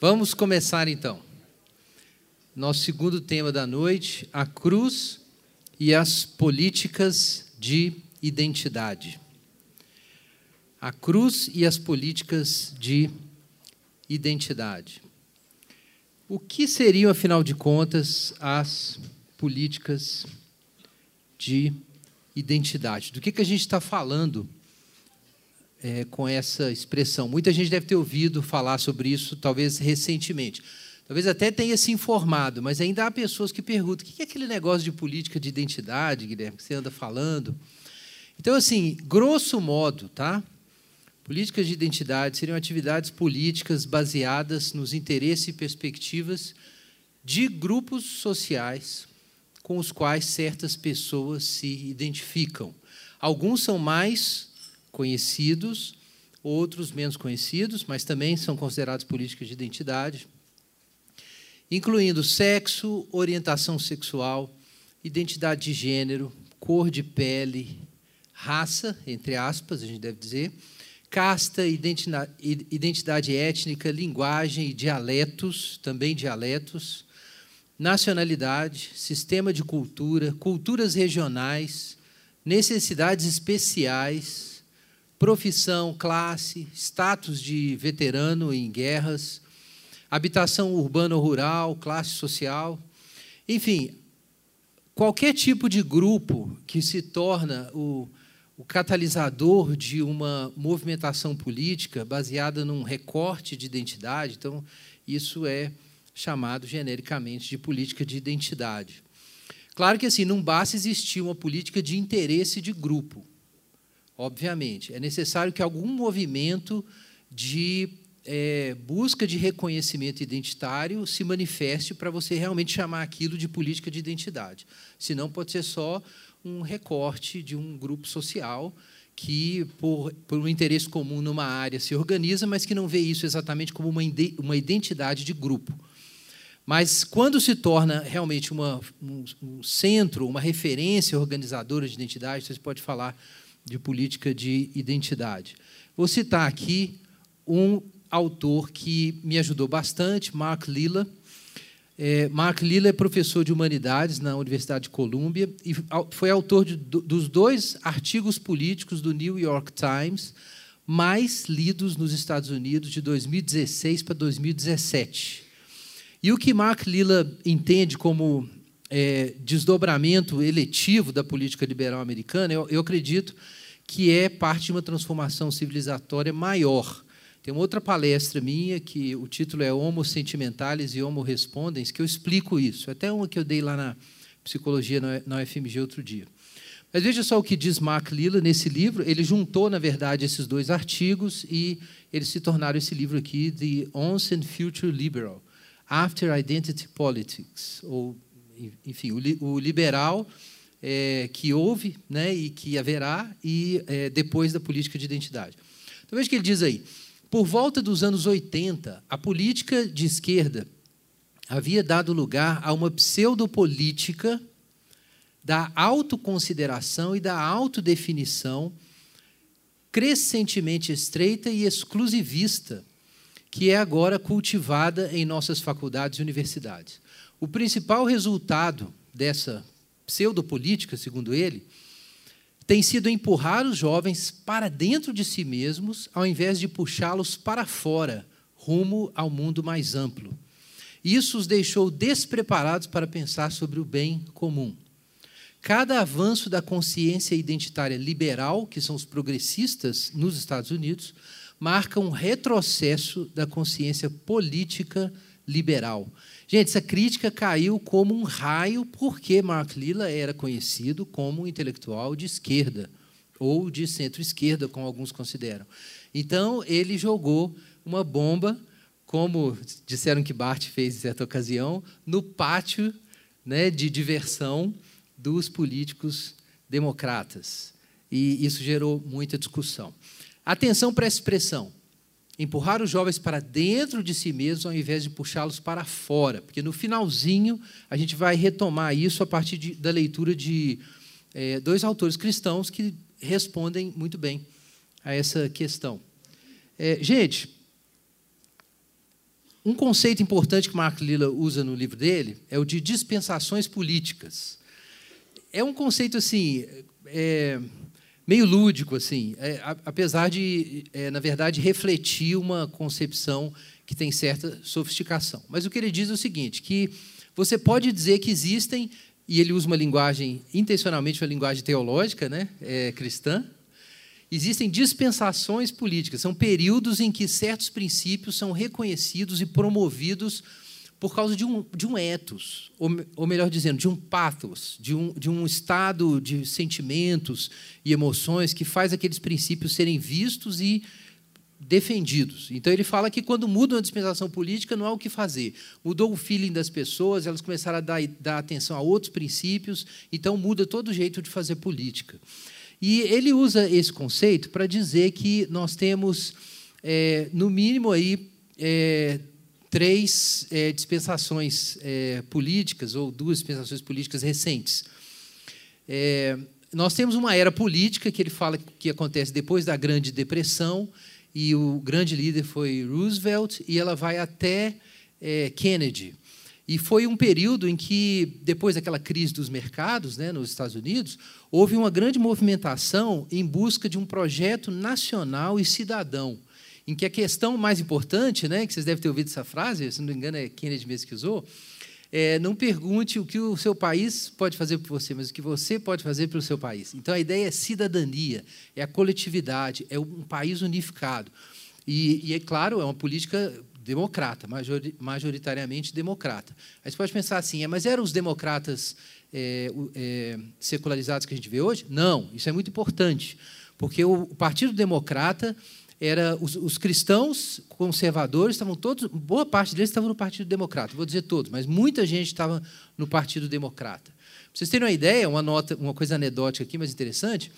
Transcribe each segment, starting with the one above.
Vamos começar então. Nosso segundo tema da noite: a cruz e as políticas de identidade. A cruz e as políticas de identidade. O que seriam, afinal de contas, as políticas de identidade? Do que, que a gente está falando é, com essa expressão? Muita gente deve ter ouvido falar sobre isso, talvez recentemente. Talvez até tenha se informado, mas ainda há pessoas que perguntam: o que é aquele negócio de política de identidade, Guilherme, que você anda falando? Então, assim, grosso modo, tá? Políticas de identidade seriam atividades políticas baseadas nos interesses e perspectivas de grupos sociais com os quais certas pessoas se identificam. Alguns são mais conhecidos, outros menos conhecidos, mas também são considerados políticas de identidade, incluindo sexo, orientação sexual, identidade de gênero, cor de pele, raça, entre aspas, a gente deve dizer, casta, identidade étnica, linguagem e dialetos, também dialetos, nacionalidade, sistema de cultura, culturas regionais, necessidades especiais, profissão, classe, status de veterano em guerras, habitação urbana ou rural, classe social, enfim, qualquer tipo de grupo que se torna o o catalisador de uma movimentação política baseada num recorte de identidade. Então, isso é chamado genericamente de política de identidade. Claro que assim, não basta existir uma política de interesse de grupo. Obviamente, é necessário que algum movimento de é, busca de reconhecimento identitário se manifeste para você realmente chamar aquilo de política de identidade. Senão, pode ser só um recorte de um grupo social que, por, por um interesse comum numa área, se organiza, mas que não vê isso exatamente como uma, uma identidade de grupo. Mas quando se torna realmente uma, um, um centro, uma referência organizadora de identidade, você pode falar de política de identidade. Vou citar aqui um autor que me ajudou bastante, Mark Lilla, é, Mark Lilla é professor de humanidades na Universidade de Colômbia e foi autor de, dos dois artigos políticos do New York Times mais lidos nos Estados Unidos de 2016 para 2017. E o que Mark Lilla entende como é, desdobramento eletivo da política liberal americana, eu, eu acredito que é parte de uma transformação civilizatória maior tem uma outra palestra minha que o título é Homo Sentimentales e Homo Respondens, que eu explico isso. Até uma que eu dei lá na Psicologia na UFMG outro dia. Mas veja só o que diz Mark Lilla nesse livro. Ele juntou, na verdade, esses dois artigos e eles se tornaram esse livro aqui, The Once and Future Liberal, After Identity Politics, ou, enfim, o, liberal é, que houve né, e que haverá, e é, depois da política de identidade. Então veja o que ele diz aí. Por volta dos anos 80, a política de esquerda havia dado lugar a uma pseudopolítica da autoconsideração e da autodefinição crescentemente estreita e exclusivista, que é agora cultivada em nossas faculdades e universidades. O principal resultado dessa pseudopolítica, segundo ele, tem sido empurrar os jovens para dentro de si mesmos, ao invés de puxá-los para fora, rumo ao mundo mais amplo. Isso os deixou despreparados para pensar sobre o bem comum. Cada avanço da consciência identitária liberal, que são os progressistas nos Estados Unidos, marca um retrocesso da consciência política liberal. Gente, essa crítica caiu como um raio porque Mark Lilla era conhecido como um intelectual de esquerda, ou de centro-esquerda, como alguns consideram. Então, ele jogou uma bomba, como disseram que Bart fez em certa ocasião, no pátio né, de diversão dos políticos democratas. E isso gerou muita discussão. Atenção para essa expressão empurrar os jovens para dentro de si mesmos ao invés de puxá-los para fora, porque no finalzinho a gente vai retomar isso a partir de, da leitura de é, dois autores cristãos que respondem muito bem a essa questão. É, gente, um conceito importante que Mark Lilla usa no livro dele é o de dispensações políticas. É um conceito assim é, meio lúdico assim, é, apesar de é, na verdade refletir uma concepção que tem certa sofisticação. Mas o que ele diz é o seguinte, que você pode dizer que existem e ele usa uma linguagem intencionalmente uma linguagem teológica, né, é, cristã, Existem dispensações políticas, são períodos em que certos princípios são reconhecidos e promovidos por causa de um, de um ethos, ou, ou melhor dizendo, de um pathos, de um, de um estado de sentimentos e emoções que faz aqueles princípios serem vistos e defendidos. Então ele fala que quando muda uma dispensação política não há o que fazer. Mudou o feeling das pessoas, elas começaram a dar, dar atenção a outros princípios, então muda todo o jeito de fazer política. E ele usa esse conceito para dizer que nós temos, é, no mínimo, aí, é, três é, dispensações é, políticas, ou duas dispensações políticas recentes. É, nós temos uma era política que ele fala que acontece depois da Grande Depressão, e o grande líder foi Roosevelt, e ela vai até é, Kennedy. E foi um período em que, depois daquela crise dos mercados né, nos Estados Unidos, houve uma grande movimentação em busca de um projeto nacional e cidadão, em que a questão mais importante, né, que vocês devem ter ouvido essa frase, se não me engano é Kennedy mesmo que usou, é, não pergunte o que o seu país pode fazer por você, mas o que você pode fazer pelo seu país. Então, a ideia é cidadania, é a coletividade, é um país unificado. E, e é claro, é uma política democrata, majoritariamente democrata. Aí você pode pensar assim, é, mas eram os democratas é, é, secularizados que a gente vê hoje? Não, isso é muito importante, porque o Partido Democrata era os, os, cristãos conservadores estavam todos, boa parte deles estavam no Partido Democrata, vou dizer todos, mas muita gente estava no Partido Democrata. Para vocês terem uma ideia, uma nota, uma coisa anedótica aqui, mas interessante,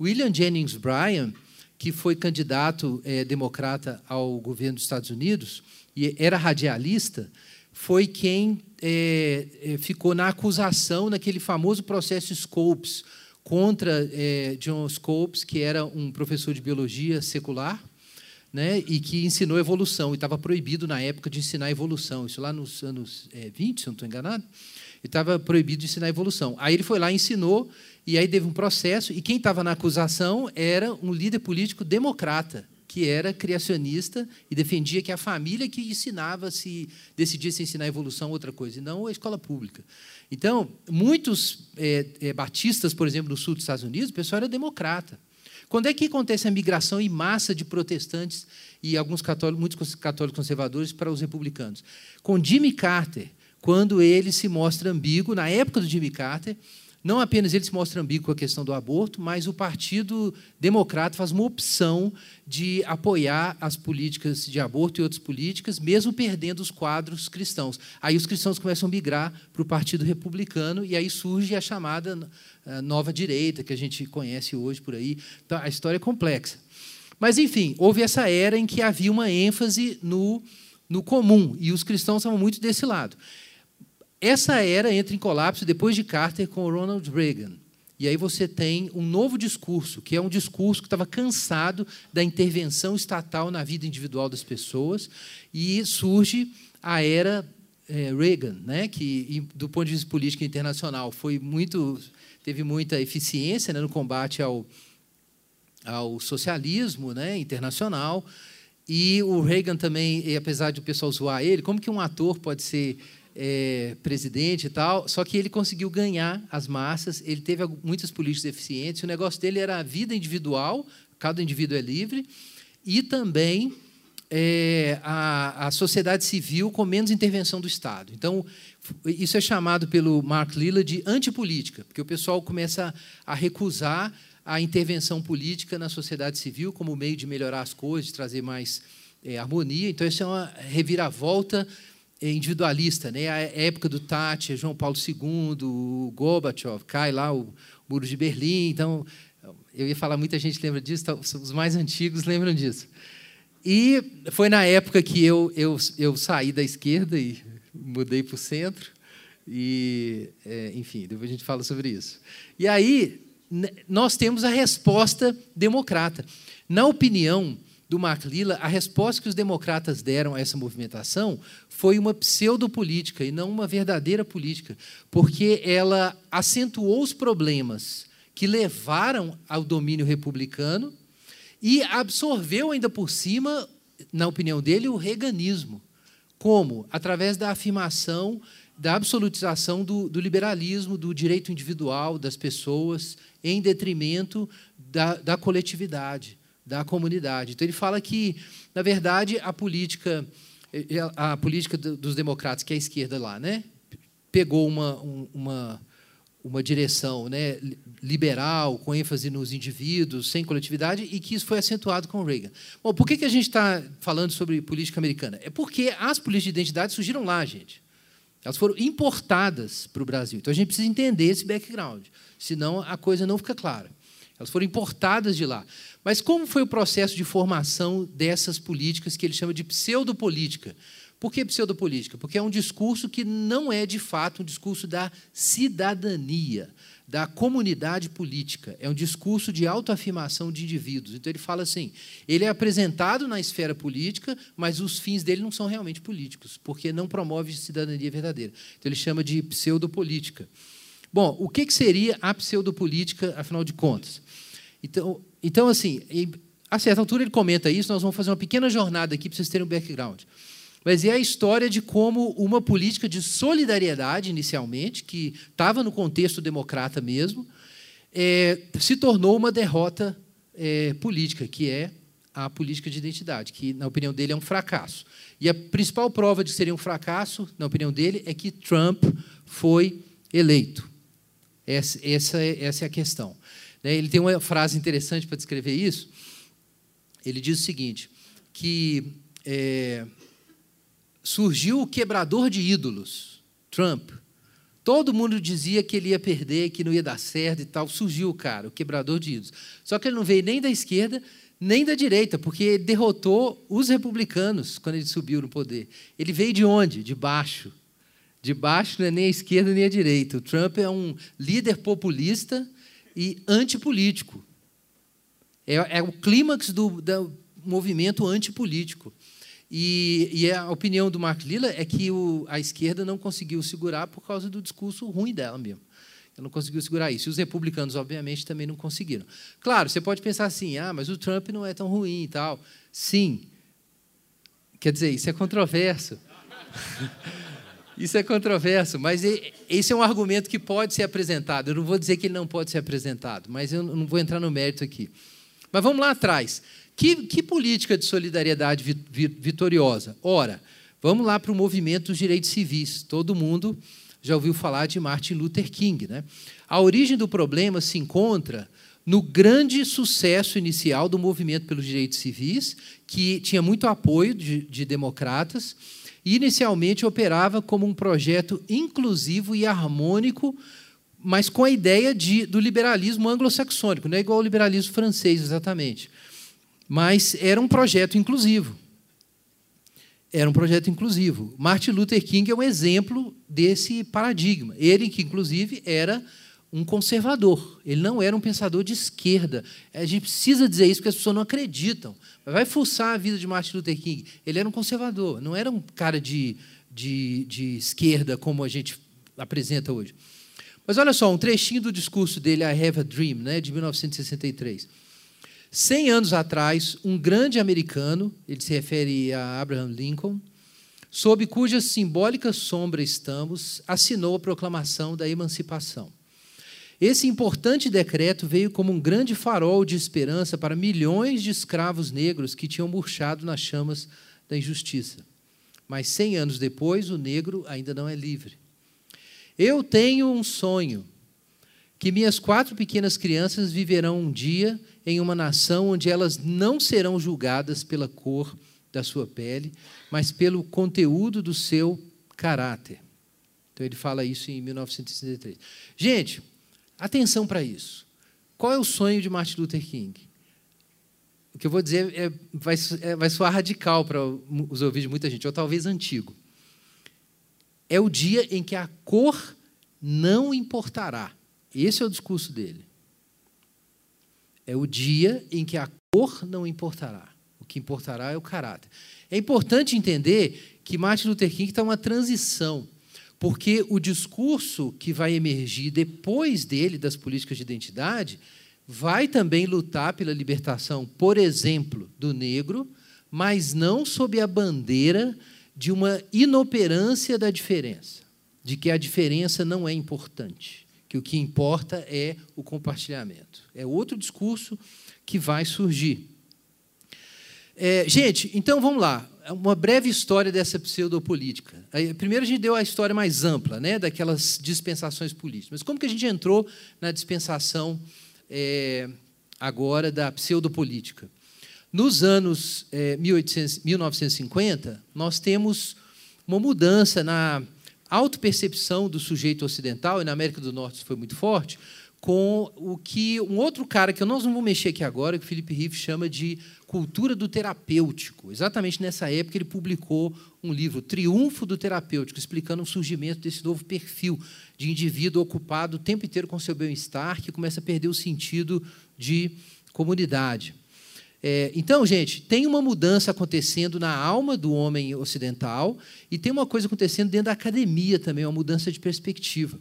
William Jennings Bryan que foi candidato é, democrata ao governo dos Estados Unidos e era radialista, foi quem é, ficou na acusação naquele famoso processo Scopes contra é, John Scopes, que era um professor de biologia secular, né, e que ensinou evolução, e estava proibido na época de ensinar evolução, isso lá nos anos é, 20, se não estou enganado, e estava proibido de ensinar evolução. Aí ele foi lá ensinou, e aí teve um processo, e quem estava na acusação era um líder político democrata, que era criacionista e defendia que a família que ensinava se decidia se ensinar evolução ou outra coisa, e não a escola pública. Então, muitos é, é, batistas, por exemplo, no sul dos Estados Unidos, o pessoal era democrata. Quando é que acontece a migração em massa de protestantes e alguns católicos, muitos católicos conservadores para os republicanos? Com Jimmy Carter, quando ele se mostra ambíguo, na época do Jimmy Carter, não apenas ele se mostra ambíguo com a questão do aborto, mas o Partido Democrata faz uma opção de apoiar as políticas de aborto e outras políticas, mesmo perdendo os quadros cristãos. Aí os cristãos começam a migrar para o Partido Republicano e aí surge a chamada eh, nova direita, que a gente conhece hoje por aí. Então, a história é complexa. Mas, enfim, houve essa era em que havia uma ênfase no, no comum, e os cristãos estavam muito desse lado. Essa era entra em colapso depois de Carter com Ronald Reagan. E aí você tem um novo discurso, que é um discurso que estava cansado da intervenção estatal na vida individual das pessoas, e surge a era é, Reagan, né, que do ponto de vista político internacional foi muito teve muita eficiência né, no combate ao, ao socialismo né, internacional. E o Reagan também, apesar de o pessoal zoar ele, como que um ator pode ser é, presidente e tal, só que ele conseguiu ganhar as massas, ele teve muitas políticas eficientes, o negócio dele era a vida individual, cada indivíduo é livre, e também é, a, a sociedade civil com menos intervenção do Estado. Então, isso é chamado pelo Mark Lilla de antipolítica, porque o pessoal começa a recusar a intervenção política na sociedade civil como meio de melhorar as coisas, de trazer mais é, harmonia. Então, isso é uma reviravolta individualista, né? A época do Tati, João Paulo II, Gorbachev, cai lá o Muro de Berlim. Então, eu ia falar, muita gente lembra disso, então, os mais antigos lembram disso. E foi na época que eu, eu, eu saí da esquerda e mudei para o centro. E, é, enfim, depois a gente fala sobre isso. E aí, nós temos a resposta democrata. Na opinião do Mark Lilla, a resposta que os democratas deram a essa movimentação foi uma pseudopolítica e não uma verdadeira política, porque ela acentuou os problemas que levaram ao domínio republicano e absorveu ainda por cima, na opinião dele, o reganismo. Como? Através da afirmação da absolutização do, do, liberalismo, do direito individual das pessoas, em detrimento da, da coletividade, da comunidade. Então, ele fala que, na verdade, a política, eh, a política dos democratas, que é a esquerda lá, né, pegou uma, uma, uma direção né, liberal, com ênfase nos indivíduos, sem coletividade, e que isso foi acentuado com Reagan. Bom, por que, que a gente está falando sobre política americana? É porque as políticas de identidade surgiram lá, gente. Elas foram importadas para o Brasil. Então a gente precisa entender esse background, senão a coisa não fica clara. Elas foram importadas de lá. Mas como foi o processo de formação dessas políticas que ele chama de pseudopolítica? Por que pseudopolítica? Porque é um discurso que não é, de fato, um discurso da cidadania da comunidade política. É um discurso de autoafirmação de indivíduos. Então ele fala assim: ele é apresentado na esfera política, mas os fins dele não são realmente políticos, porque não promove cidadania verdadeira. Então ele chama de pseudopolítica. Bom, o que seria a pseudopolítica, afinal de contas? Então, então assim, a certa altura ele comenta isso, nós vamos fazer uma pequena jornada aqui para vocês terem um background mas é a história de como uma política de solidariedade, inicialmente, que estava no contexto democrata mesmo, é, se tornou uma derrota é, política, que é a política de identidade, que, na opinião dele, é um fracasso. E a principal prova de que seria um fracasso, na opinião dele, é que Trump foi eleito. Essa, essa, é, essa é a questão. Né, ele tem uma frase interessante para descrever isso. Ele diz o seguinte: que é, surgiu o quebrador de ídolos, Trump. Todo mundo dizia que ele ia perder, que não ia dar certo e tal. Surgiu o cara, o quebrador de ídolos. Só que ele não veio nem da esquerda, nem da direita, porque ele derrotou os republicanos quando ele subiu no poder. Ele veio de onde? De baixo. De baixo não é nem a esquerda nem a direita. O Trump é um líder populista e antipolítico. É, é o clímax do, do movimento antipolítico. E, e, a opinião do Mark Lilla é que o, a esquerda não conseguiu segurar por causa do discurso ruim dela mesmo. Ela não conseguiu segurar isso. E os republicanos, obviamente, também não conseguiram. Claro, você pode pensar assim: ah, mas o Trump não é tão ruim e tal. Sim. Quer dizer, isso é controverso. isso é controverso, mas esse é um argumento que pode ser apresentado. Eu não vou dizer que ele não pode ser apresentado, mas eu não vou entrar no mérito aqui. Mas vamos lá atrás. Que, que política de solidariedade vitoriosa? Ora, vamos lá para o movimento dos direitos civis. Todo mundo já ouviu falar de Martin Luther King. Né? A origem do problema se encontra no grande sucesso inicial do movimento pelos direitos civis, que tinha muito apoio de, de democratas, e inicialmente operava como um projeto inclusivo e harmônico, mas com a ideia de, do liberalismo anglo-saxônico, não é igual ao liberalismo francês exatamente. Mas era um projeto inclusivo. Era um projeto inclusivo. Martin Luther King é um exemplo desse paradigma. Ele, que inclusive era um conservador, ele não era um pensador de esquerda. A gente precisa dizer isso porque as pessoas não acreditam. Vai fuçar a vida de Martin Luther King. Ele era um conservador, não era um cara de, de, de esquerda como a gente apresenta hoje. Mas olha só, um trechinho do discurso dele, I Have a Dream, né, de 1963. Cem anos atrás, um grande americano, ele se refere a Abraham Lincoln, sob cuja simbólica sombra estamos, assinou a proclamação da emancipação. Esse importante decreto veio como um grande farol de esperança para milhões de escravos negros que tinham murchado nas chamas da injustiça. Mas cem anos depois, o negro ainda não é livre. Eu tenho um sonho que minhas quatro pequenas crianças viverão um dia em uma nação onde elas não serão julgadas pela cor da sua pele, mas pelo conteúdo do seu caráter. Então ele fala isso em 1963. Gente, atenção para isso. Qual é o sonho de Martin Luther King? O que eu vou dizer é, vai, é, vai soar radical para os ouvidos de muita gente, ou talvez antigo. É o dia em que a cor não importará. Esse é o discurso dele. É o dia em que a cor não importará. O que importará é o caráter. É importante entender que Martin Luther King está uma transição, porque o discurso que vai emergir depois dele das políticas de identidade vai também lutar pela libertação, por exemplo, do negro, mas não sob a bandeira de uma inoperância da diferença, de que a diferença não é importante, que o que importa é o compartilhamento. É outro discurso que vai surgir. É, gente, então vamos lá. Uma breve história dessa pseudopolítica. Primeiro a gente deu a história mais ampla, né, daquelas dispensações políticas. Mas como que a gente entrou na dispensação é, agora da pseudopolítica? Nos anos é, 1800, 1950, nós temos uma mudança na autopercepção do sujeito ocidental, e na América do Norte isso foi muito forte, com o que um outro cara, que nós não vamos mexer aqui agora, que o Felipe Riff chama de cultura do terapêutico. Exatamente nessa época ele publicou um livro, Triunfo do Terapêutico, explicando o surgimento desse novo perfil de indivíduo ocupado o tempo inteiro com seu bem-estar, que começa a perder o sentido de comunidade. É, então, gente, tem uma mudança acontecendo na alma do homem ocidental e tem uma coisa acontecendo dentro da academia também, uma mudança de perspectiva.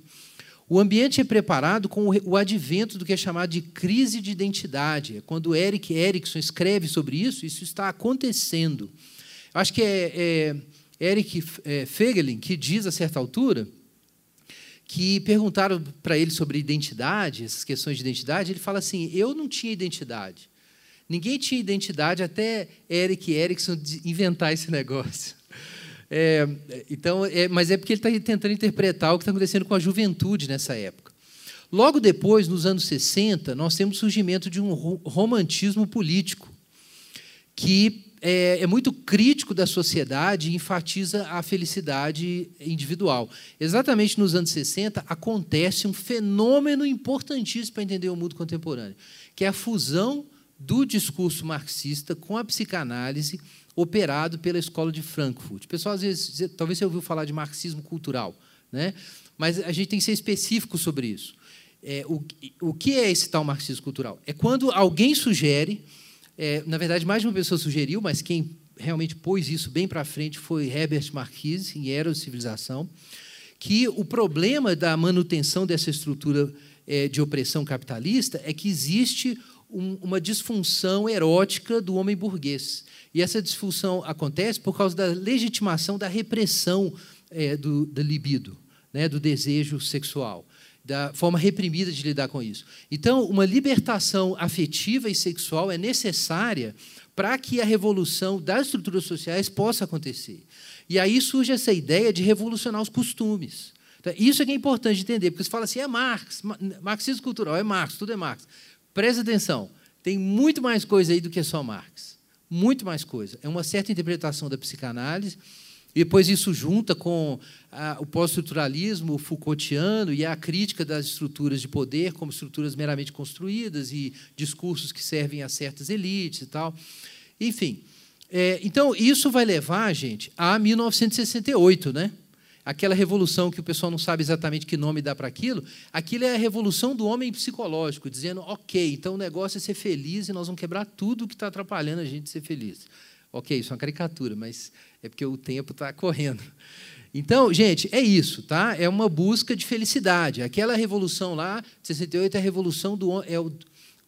O ambiente é preparado com o advento do que é chamado de crise de identidade. É quando Eric Erickson escreve sobre isso, isso está acontecendo. Acho que é, é Eric é, Fegelin que diz, a certa altura, que perguntaram para ele sobre identidade, essas questões de identidade, ele fala assim: eu não tinha identidade. Ninguém tinha identidade até Eric Erickson inventar esse negócio. É, então, é, mas é porque ele está tentando interpretar o que está acontecendo com a juventude nessa época. Logo depois, nos anos 60, nós temos o surgimento de um romantismo político, que é, é, muito crítico da sociedade e enfatiza a felicidade individual. Exatamente nos anos 60 acontece um fenômeno importantíssimo para entender o mundo contemporâneo, que é a fusão do discurso marxista com a psicanálise operado pela Escola de Frankfurt. O pessoal, às vezes, talvez você ouviu falar de marxismo cultural, né? mas a gente tem que ser específico sobre isso. É, o, o que é esse tal marxismo cultural? É quando alguém sugere, é, na verdade, mais de uma pessoa sugeriu, mas quem realmente pôs isso bem para frente foi Herbert Marcuse, em Era Civilização, que o problema da manutenção dessa estrutura é, de opressão capitalista é que existe um, uma disfunção erótica do homem burguês. E essa disfunção acontece por causa da legitimação da repressão é, do, da libido, né, do desejo sexual, da forma reprimida de lidar com isso. Então, uma libertação afetiva e sexual é necessária para que a revolução das estruturas sociais possa acontecer. E aí surge essa ideia de revolucionar os costumes. Então, isso é que é importante entender, porque você fala assim, é Marx, marxismo cultural, é Marx, tudo é Marx. Presta atenção, tem muito mais coisa aí do que só Marx. Muito mais coisa. É uma certa interpretação da psicanálise, e depois isso junta com a, o pós-estruturalismo Foucaultiano e a crítica das estruturas de poder como estruturas meramente construídas e discursos que servem a certas elites e tal. Enfim, é, então isso vai levar, gente, a 1968, né? Aquela revolução que o pessoal não sabe exatamente que nome dá para aquilo, aquilo é a revolução do homem psicológico, dizendo, ok, então o negócio é ser feliz e nós vamos quebrar tudo que está atrapalhando a gente ser feliz. Ok, isso é uma caricatura, mas é porque o tempo está correndo. Então, gente, é isso, tá? É uma busca de felicidade. Aquela revolução lá, de 68, é a revolução do é o,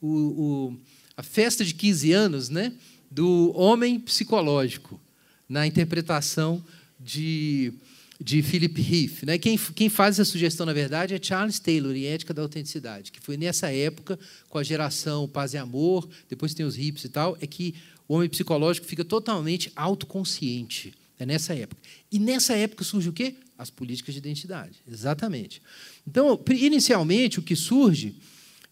o, o, a festa de 15 anos, né? Do homem psicológico, na interpretação de de Philip Heath. Né? Quem, quem faz essa sugestão, na verdade, é Charles Taylor, em Ética da Autenticidade, que foi nessa época, com a geração Paz e Amor, depois tem os hips e tal, é que o homem psicológico fica totalmente autoconsciente. É nessa época. E nessa época surge o quê? As políticas de identidade. Exatamente. Então, inicialmente, o que surge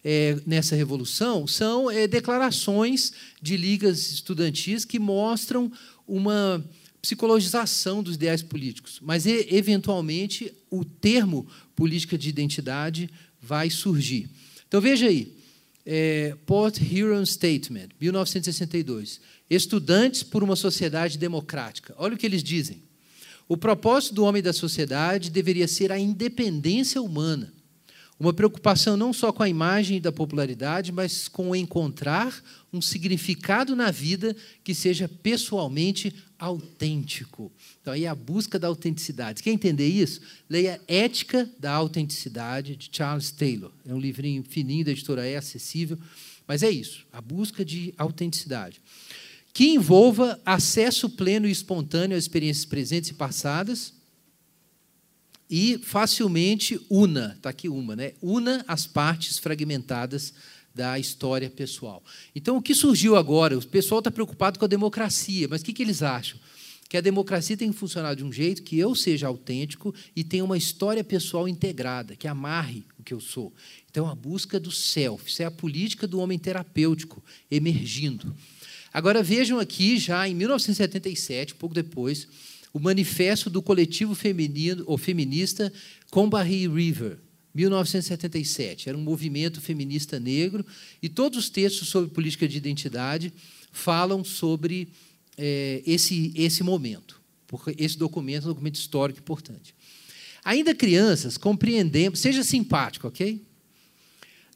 é, nessa revolução são é, declarações de ligas estudantis que mostram uma psicologização dos ideais políticos, mas eventualmente o termo política de identidade vai surgir. Então veja aí, é, Port Huron Statement, 1962. Estudantes por uma sociedade democrática. Olha o que eles dizem. O propósito do homem da sociedade deveria ser a independência humana. Uma preocupação não só com a imagem da popularidade, mas com encontrar um significado na vida que seja pessoalmente autêntico. Então, aí é a busca da autenticidade. Quer entender isso? Leia Ética da Autenticidade, de Charles Taylor. É um livrinho fininho da editora É, acessível. Mas é isso, a busca de autenticidade. Que envolva acesso pleno e espontâneo às experiências presentes e passadas, e facilmente una, está aqui uma, né? una as partes fragmentadas da história pessoal. Então, o que surgiu agora? O pessoal está preocupado com a democracia, mas o que, que eles acham? Que a democracia tem que funcionar de um jeito que eu seja autêntico e tenha uma história pessoal integrada, que amarre o que eu sou. Então, a busca do self, isso é a política do homem terapêutico emergindo. Agora, vejam aqui, já em 1977, pouco depois, o manifesto do coletivo feminino ou feminista Combahee River, 1977. Era um movimento feminista negro e todos os textos sobre política de identidade falam sobre é, esse, esse momento, porque esse documento é um documento histórico importante. Ainda crianças, compreendemos, seja simpático, ok?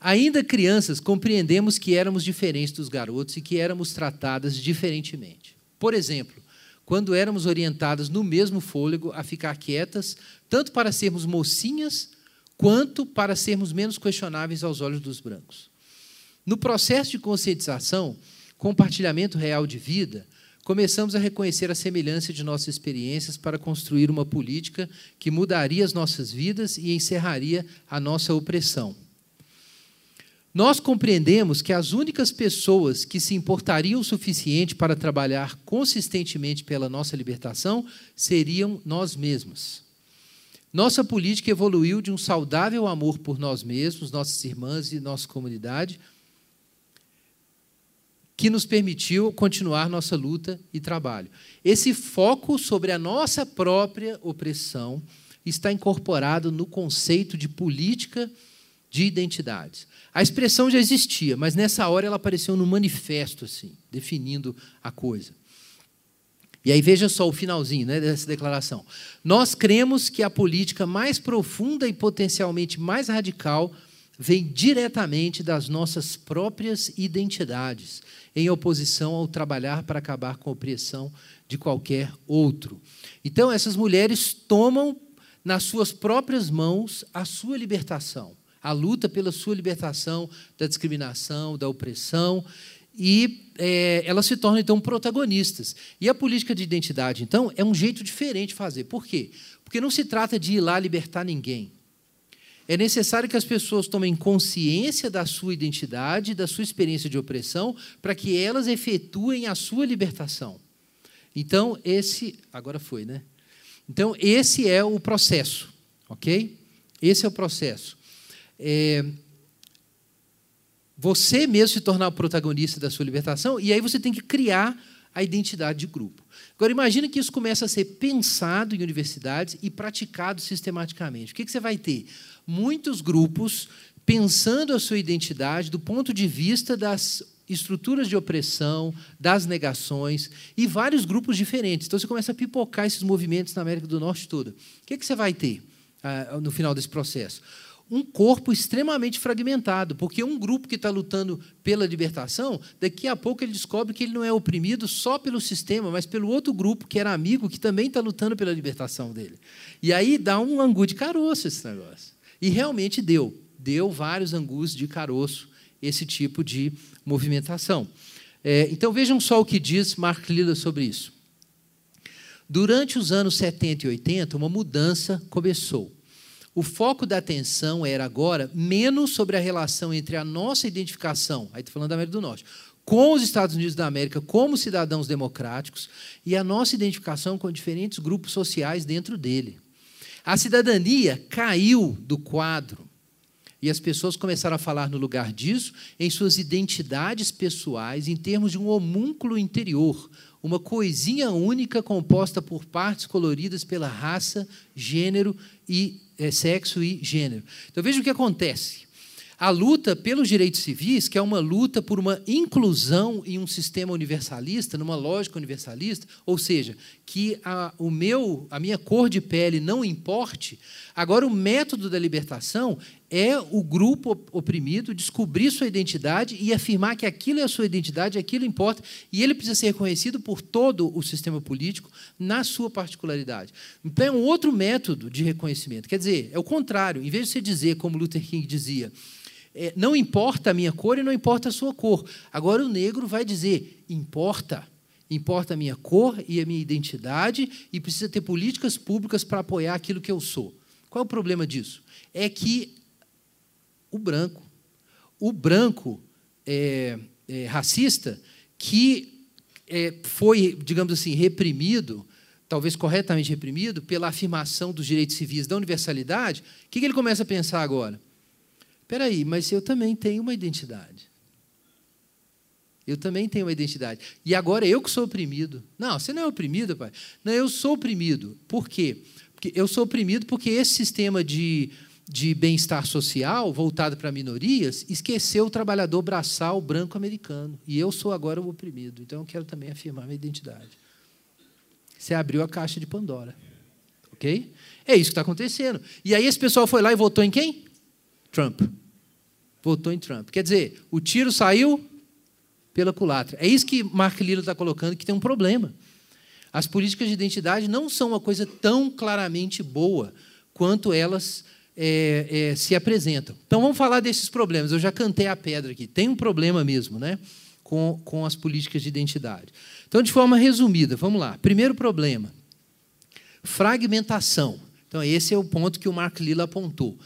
Ainda crianças, compreendemos que éramos diferentes dos garotos e que éramos tratadas diferentemente. Por exemplo, quando éramos orientadas no mesmo fôlego a ficar quietas, tanto para sermos mocinhas, quanto para sermos menos questionáveis aos olhos dos brancos. No processo de conscientização, compartilhamento real de vida, começamos a reconhecer a semelhança de nossas experiências para construir uma política que mudaria as nossas vidas e encerraria a nossa opressão. Nós compreendemos que as únicas pessoas que se importariam o suficiente para trabalhar consistentemente pela nossa libertação seriam nós mesmos. Nossa política evoluiu de um saudável amor por nós mesmos, nossas irmãs e nossa comunidade, que nos permitiu continuar nossa luta e trabalho. Esse foco sobre a nossa própria opressão está incorporado no conceito de política de identidades. A expressão já existia, mas nessa hora ela apareceu no manifesto, assim, definindo a coisa. E aí veja só o finalzinho né, dessa declaração. Nós cremos que a política mais profunda e potencialmente mais radical vem diretamente das nossas próprias identidades, em oposição ao trabalhar para acabar com a opressão de qualquer outro. Então, essas mulheres tomam nas suas próprias mãos a sua libertação a luta pela sua libertação da discriminação, da opressão, e é, elas se tornam, então, protagonistas. E a política de identidade, então, é um jeito diferente de fazer. Por quê? Porque não se trata de ir lá libertar ninguém. É necessário que as pessoas tomem consciência da sua identidade, da sua experiência de opressão, para que elas efetuem a sua libertação. Então, esse. Agora foi, né? Então, esse é o processo, ok? Esse é o processo é, você mesmo se tornar o protagonista da sua libertação, e aí você tem que criar a identidade de grupo. Agora, imagine que isso começa a ser pensado em universidades e praticado sistematicamente. O que, que você vai ter? Muitos grupos pensando a sua identidade do ponto de vista das estruturas de opressão, das negações, e vários grupos diferentes. Então, você começa a pipocar esses movimentos na América do Norte toda. O que, que você vai ter ah, no final desse processo? Um corpo extremamente fragmentado, porque um grupo que está lutando pela libertação, daqui a pouco ele descobre que ele não é oprimido só pelo sistema, mas pelo outro grupo que era amigo, que também está lutando pela libertação dele. E aí dá um angu de caroço esse negócio. E realmente deu. Deu vários angus de caroço esse tipo de movimentação. É, então vejam só o que diz Mark Lilla sobre isso. Durante os anos 70 e 80, uma mudança começou. O foco da atenção era agora menos sobre a relação entre a nossa identificação, aí estou falando da América do Norte, com os Estados Unidos da América como cidadãos democráticos e a nossa identificação com diferentes grupos sociais dentro dele. A cidadania caiu do quadro e as pessoas começaram a falar no lugar disso em suas identidades pessoais, em termos de um homúnculo interior, uma coisinha única composta por partes coloridas pela raça, gênero e é, sexo e gênero. Então veja o que acontece. A luta pelos direitos civis, que é uma luta por uma inclusão em um sistema universalista, numa lógica universalista, ou seja, que a, o meu, a minha cor de pele não importe, agora o método da libertação é o grupo oprimido descobrir sua identidade e afirmar que aquilo é a sua identidade, aquilo importa, e ele precisa ser reconhecido por todo o sistema político na sua particularidade. Então, é um outro método de reconhecimento. Quer dizer, é o contrário. Em vez de você dizer, como Luther King dizia, é, não importa a minha cor e não importa a sua cor. Agora o negro vai dizer, importa. Importa a minha cor e a minha identidade e precisa ter políticas públicas para apoiar aquilo que eu sou. Qual é o problema disso? É que o branco. O branco é, é, racista que é, foi, digamos assim, reprimido, talvez corretamente reprimido, pela afirmação dos direitos civis da universalidade, o que, que ele começa a pensar agora? Espera aí, mas eu também tenho uma identidade. Eu também tenho uma identidade. E agora eu que sou oprimido. Não, você não é oprimido, pai. Não, eu sou oprimido. Por quê? Porque eu sou oprimido porque esse sistema de de bem-estar social voltado para minorias esqueceu o trabalhador braçal branco americano. E eu sou agora o oprimido. Então eu quero também afirmar minha identidade. Você abriu a caixa de Pandora. Ok? É isso que está acontecendo. E aí esse pessoal foi lá e votou em quem? Trump. Votou em Trump. Quer dizer, o tiro saiu pela culatra. É isso que Mark Lilla está colocando, que tem um problema. As políticas de identidade não são uma coisa tão claramente boa quanto elas é, é, se apresentam. Então vamos falar desses problemas. Eu já cantei a pedra aqui. Tem um problema mesmo, né? Com, com as políticas de identidade. Então, de forma resumida, vamos lá. Primeiro problema: fragmentação. Então, esse é o ponto que o Mark Lilla apontou.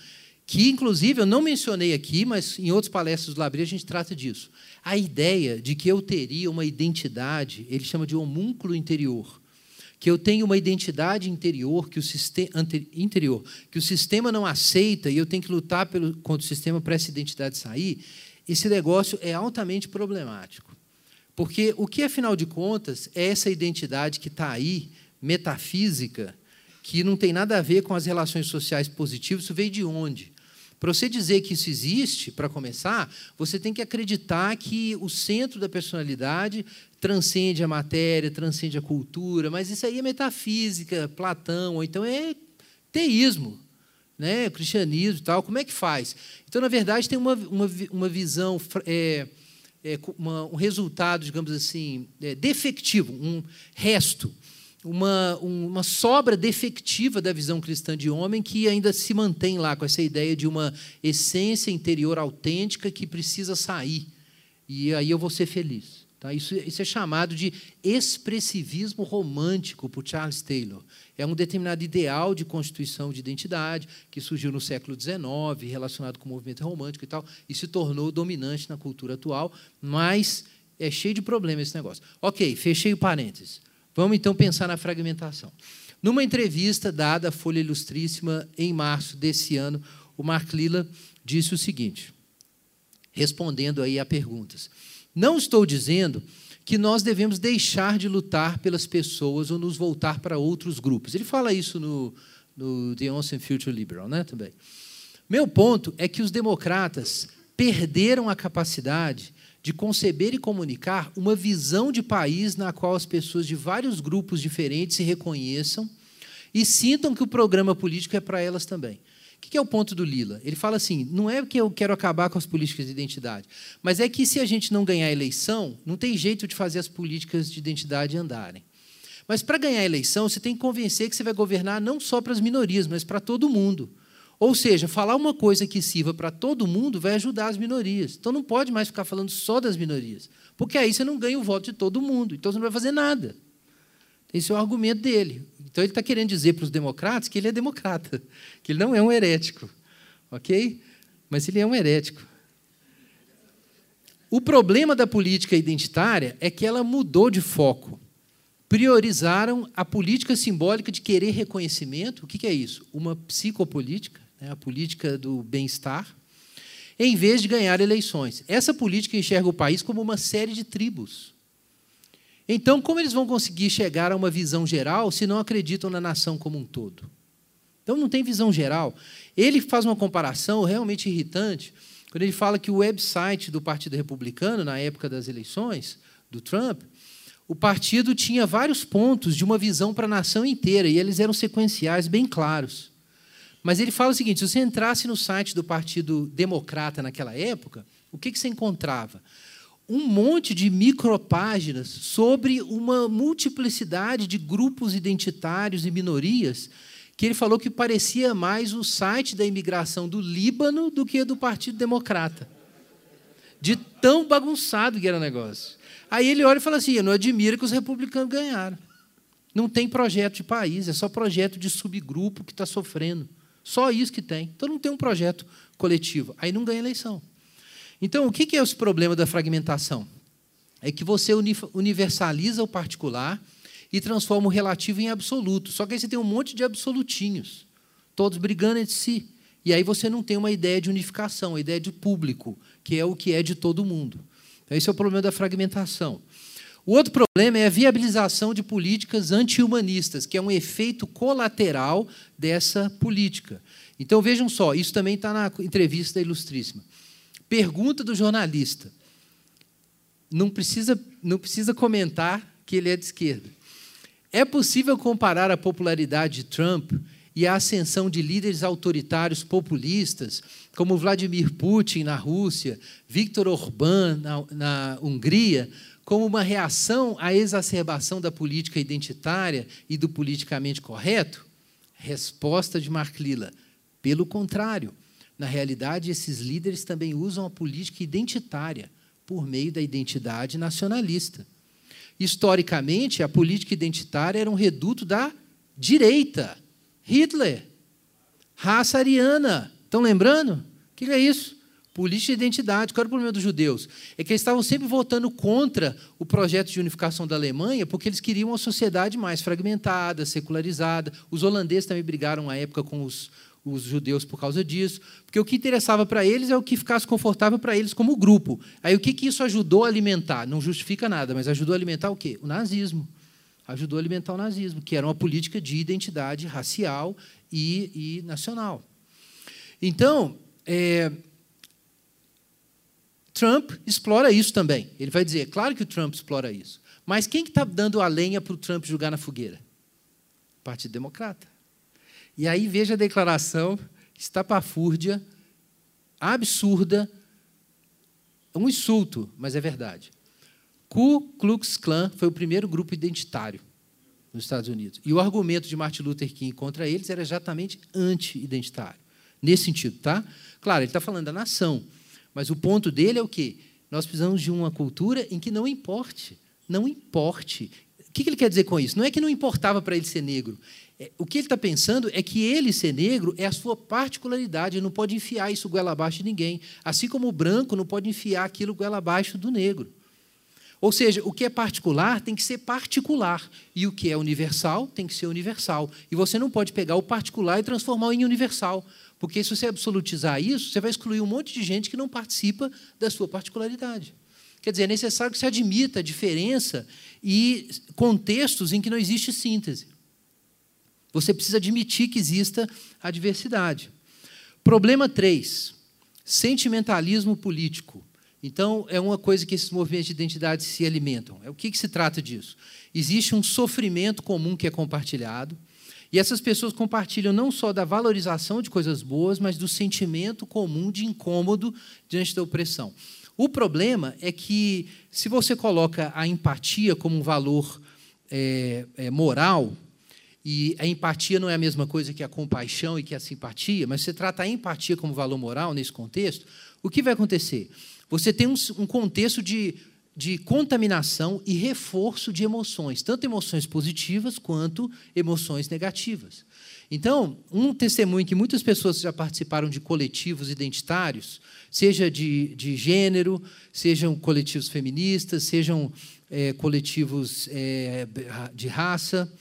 Que, inclusive, eu não mencionei aqui, mas em outras palestras do Labri a gente trata disso. A ideia de que eu teria uma identidade, ele chama de homúnculo interior que eu tenho uma identidade interior que o sistema interior que o sistema não aceita e eu tenho que lutar pelo, contra o sistema para essa identidade sair, esse negócio é altamente problemático. Porque o que, afinal de contas, é essa identidade que está aí, metafísica, que não tem nada a ver com as relações sociais positivas, isso veio de onde? Para você dizer que isso existe, para começar, você tem que acreditar que o centro da personalidade transcende a matéria, transcende a cultura, mas isso aí é metafísica, Platão, ou então é teísmo, né? cristianismo e tal. Como é que faz? Então, na verdade, tem uma, uma, uma visão, é, é, uma, um resultado, digamos assim, é, defectivo, um resto, uma, uma sobra defectiva da visão cristã de homem que ainda se mantém lá com essa ideia de uma essência interior autêntica que precisa sair. E aí eu vou ser feliz. Tá? Isso, isso é chamado de expressivismo romântico por Charles Taylor. É um determinado ideal de constituição de identidade que surgiu no século XIX, relacionado com o movimento romântico e tal, e se tornou dominante na cultura atual, mas é cheio de problemas esse negócio. Ok, fechei o parênteses. Vamos então pensar na fragmentação. Numa entrevista dada à Folha Ilustríssima em março desse ano, o Mark Lilla disse o seguinte, respondendo aí a perguntas. Não estou dizendo que nós devemos deixar de lutar pelas pessoas ou nos voltar para outros grupos. Ele fala isso no, no The Onsen Future Liberal né, também. Meu ponto é que os democratas perderam a capacidade de conceber e comunicar uma visão de país na qual as pessoas de vários grupos diferentes se reconheçam e sintam que o programa político é para elas também. O que é o ponto do Lila? Ele fala assim: não é que eu quero acabar com as políticas de identidade, mas é que se a gente não ganhar eleição, não tem jeito de fazer as políticas de identidade andarem. Mas para ganhar eleição, você tem que convencer que você vai governar não só para as minorias, mas para todo mundo. Ou seja, falar uma coisa que sirva para todo mundo vai ajudar as minorias. Então não pode mais ficar falando só das minorias, porque aí você não ganha o voto de todo mundo, então você não vai fazer nada. Esse é o argumento dele. Então ele está querendo dizer para os democratas que ele é democrata, que ele não é um herético, ok? Mas ele é um herético. O problema da política identitária é que ela mudou de foco. Priorizaram a política simbólica de querer reconhecimento. O que é isso? Uma psicopolítica, né? a política do bem-estar, em vez de ganhar eleições. Essa política enxerga o país como uma série de tribos então, como eles vão conseguir chegar a uma visão geral se não acreditam na nação como um todo? Então, não tem visão geral. Ele faz uma comparação realmente irritante quando ele fala que o website do Partido Republicano, na época das eleições do Trump, o partido tinha vários pontos de uma visão para a nação inteira e eles eram sequenciais, bem claros. Mas ele fala o seguinte: se você entrasse no site do Partido Democrata naquela época, o que, que você encontrava? Um monte de micropáginas sobre uma multiplicidade de grupos identitários e minorias que ele falou que parecia mais o site da imigração do Líbano do que do Partido Democrata. De tão bagunçado que era o negócio. Aí ele olha e fala assim: eu não admiro que os republicanos ganharam. Não tem projeto de país, é só projeto de subgrupo que está sofrendo. Só isso que tem. Então não tem um projeto coletivo. Aí não ganha eleição. Então, o que é esse problema da fragmentação? É que você universaliza o particular e transforma o relativo em absoluto. Só que aí você tem um monte de absolutinhos, todos brigando entre si. E aí você não tem uma ideia de unificação, uma ideia de público, que é o que é de todo mundo. Então, esse é o problema da fragmentação. O outro problema é a viabilização de políticas anti-humanistas, que é um efeito colateral dessa política. Então vejam só, isso também está na entrevista da Ilustríssima. Pergunta do jornalista. Não precisa, não precisa comentar que ele é de esquerda. É possível comparar a popularidade de Trump e a ascensão de líderes autoritários populistas, como Vladimir Putin na Rússia, Viktor Orbán na, na Hungria, como uma reação à exacerbação da política identitária e do politicamente correto? Resposta de Mark Lilla: pelo contrário. Na realidade, esses líderes também usam a política identitária por meio da identidade nacionalista. Historicamente, a política identitária era um reduto da direita. Hitler, raça ariana. Estão lembrando? O que é isso? Política de identidade. Qual era o problema dos judeus? É que eles estavam sempre votando contra o projeto de unificação da Alemanha, porque eles queriam uma sociedade mais fragmentada, secularizada. Os holandeses também brigaram à época com os, os judeus por causa disso, porque o que interessava para eles é o que ficasse confortável para eles como grupo. Aí o que, que isso ajudou a alimentar? Não justifica nada, mas ajudou a alimentar o quê? O nazismo. Ajudou a alimentar o nazismo, que era uma política de identidade racial e, e nacional. Então, é, Trump explora isso também. Ele vai dizer, é claro que o Trump explora isso. Mas quem está que tá dando a lenha para o Trump jogar na fogueira? Partido Democrata. E aí veja a declaração estapafúrdia, absurda, um insulto, mas é verdade. Ku Klux Klan foi o primeiro grupo identitário nos Estados Unidos. E o argumento de Martin Luther King contra eles era exatamente anti-identitário. Nesse sentido, tá? Claro, ele está falando da nação, mas o ponto dele é o quê? Nós precisamos de uma cultura em que não importe, não importe. O que ele quer dizer com isso? Não é que não importava para ele ser negro, é, o que ele está pensando é que ele ser negro é a sua particularidade, ele não pode enfiar isso goela abaixo de ninguém. Assim como o branco não pode enfiar aquilo goela abaixo do negro. Ou seja, o que é particular tem que ser particular, e o que é universal tem que ser universal. E você não pode pegar o particular e transformar em universal, porque se você absolutizar isso, você vai excluir um monte de gente que não participa da sua particularidade. Quer dizer, é necessário que se admita a diferença e contextos em que não existe síntese. Você precisa admitir que exista a diversidade. Problema 3, sentimentalismo político. Então, é uma coisa que esses movimentos de identidade se alimentam. É o que, que se trata disso? Existe um sofrimento comum que é compartilhado, e essas pessoas compartilham não só da valorização de coisas boas, mas do sentimento comum de incômodo diante da opressão. O problema é que, se você coloca a empatia como um valor é, é, moral, e a empatia não é a mesma coisa que a compaixão e que a simpatia, mas você trata a empatia como valor moral nesse contexto, o que vai acontecer? Você tem um, um contexto de, de contaminação e reforço de emoções, tanto emoções positivas quanto emoções negativas. Então, um testemunho que muitas pessoas já participaram de coletivos identitários, seja de, de gênero, sejam coletivos feministas, sejam é, coletivos é, de raça,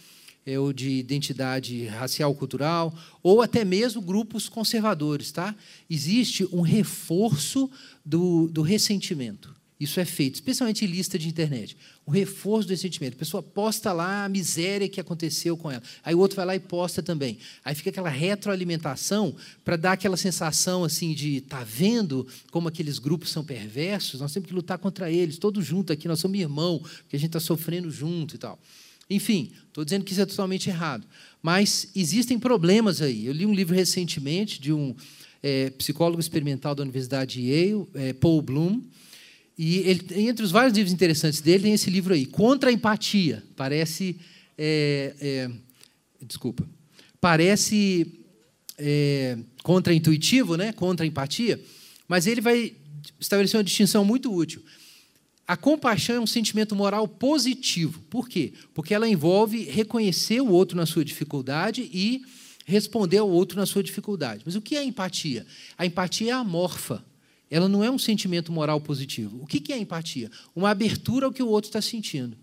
é, ou de identidade racial, cultural, ou até mesmo grupos conservadores. Tá? Existe um reforço do, do ressentimento. Isso é feito, especialmente em lista de internet. O reforço do ressentimento. A pessoa posta lá a miséria que aconteceu com ela. Aí o outro vai lá e posta também. Aí fica aquela retroalimentação para dar aquela sensação assim de tá vendo como aqueles grupos são perversos? Nós temos que lutar contra eles, todos juntos aqui, nós somos irmão, porque a gente está sofrendo junto e tal. Enfim, estou dizendo que isso é totalmente errado. Mas existem problemas aí. Eu li um livro recentemente de um é, psicólogo experimental da Universidade de Yale, é, Paul Bloom, e ele, entre os vários livros interessantes dele, tem esse livro aí, Contra a Empatia. Parece. É, é, desculpa. Parece é, contra-intuitivo, né? contra a empatia, mas ele vai estabelecer uma distinção muito útil. A compaixão é um sentimento moral positivo. Por quê? Porque ela envolve reconhecer o outro na sua dificuldade e responder ao outro na sua dificuldade. Mas o que é empatia? A empatia é amorfa. Ela não é um sentimento moral positivo. O que é empatia? Uma abertura ao que o outro está sentindo.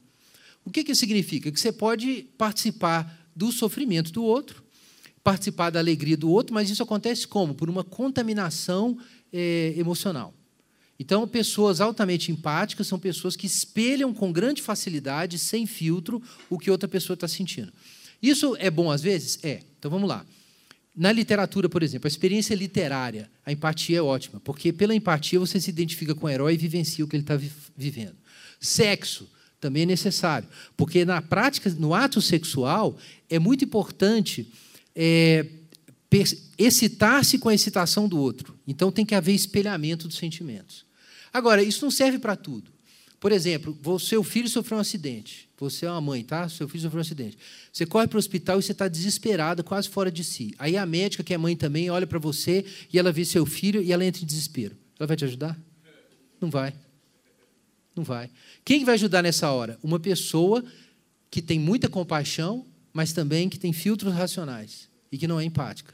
O que, que significa? Que você pode participar do sofrimento do outro, participar da alegria do outro, mas isso acontece como? Por uma contaminação é, emocional. Então, pessoas altamente empáticas são pessoas que espelham com grande facilidade, sem filtro, o que outra pessoa está sentindo. Isso é bom às vezes? É. Então vamos lá. Na literatura, por exemplo, a experiência literária, a empatia é ótima, porque pela empatia você se identifica com o herói e vivencia o que ele está vivendo. Sexo também é necessário, porque na prática, no ato sexual, é muito importante é, excitar-se com a excitação do outro. Então tem que haver espelhamento dos sentimentos. Agora, isso não serve para tudo. Por exemplo, seu filho sofreu um acidente. Você é uma mãe, tá? Seu filho sofreu um acidente. Você corre para o hospital e você está desesperada, quase fora de si. Aí a médica, que é mãe também, olha para você e ela vê seu filho e ela entra em desespero. Ela vai te ajudar? Não vai. Não vai. Quem vai ajudar nessa hora? Uma pessoa que tem muita compaixão, mas também que tem filtros racionais e que não é empática.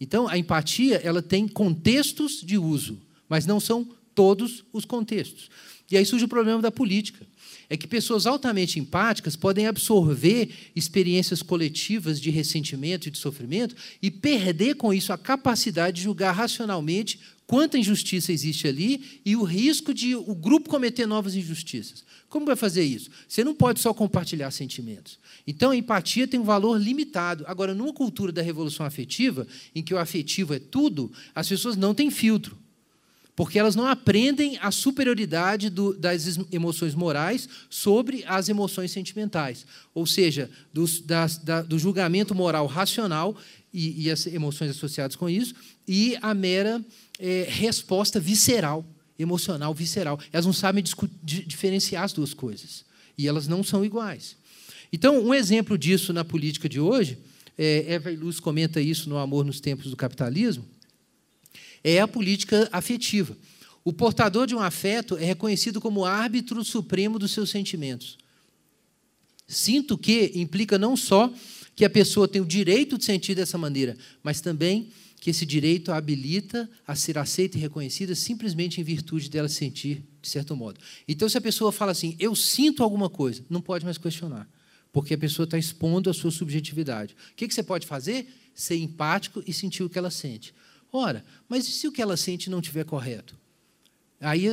Então, a empatia ela tem contextos de uso, mas não são todos os contextos. E aí surge o problema da política. É que pessoas altamente empáticas podem absorver experiências coletivas de ressentimento e de sofrimento e perder com isso a capacidade de julgar racionalmente quanta injustiça existe ali e o risco de o grupo cometer novas injustiças. Como vai fazer isso? Você não pode só compartilhar sentimentos. Então, a empatia tem um valor limitado. Agora, numa cultura da revolução afetiva, em que o afetivo é tudo, as pessoas não têm filtro porque elas não aprendem a superioridade do, das emoções morais sobre as emoções sentimentais, ou seja, das, da, do julgamento moral racional e, e, as emoções associadas com isso, e a mera é, resposta visceral, emocional visceral. Elas não sabem diferenciar as duas coisas, e elas não são iguais. Então, um exemplo disso na política de hoje, é, Eva Ilus comenta isso no Amor nos Tempos do Capitalismo, é a política afetiva. O portador de um afeto é reconhecido como árbitro supremo dos seus sentimentos. Sinto que implica não só que a pessoa tem o direito de sentir dessa maneira, mas também que esse direito a habilita a ser aceita e reconhecida simplesmente em virtude dela sentir de certo modo. Então, se a pessoa fala assim, eu sinto alguma coisa, não pode mais questionar, porque a pessoa está expondo a sua subjetividade. O que você pode fazer? Ser empático e sentir o que ela sente. Ora, mas e se o que ela sente não estiver correto? Aí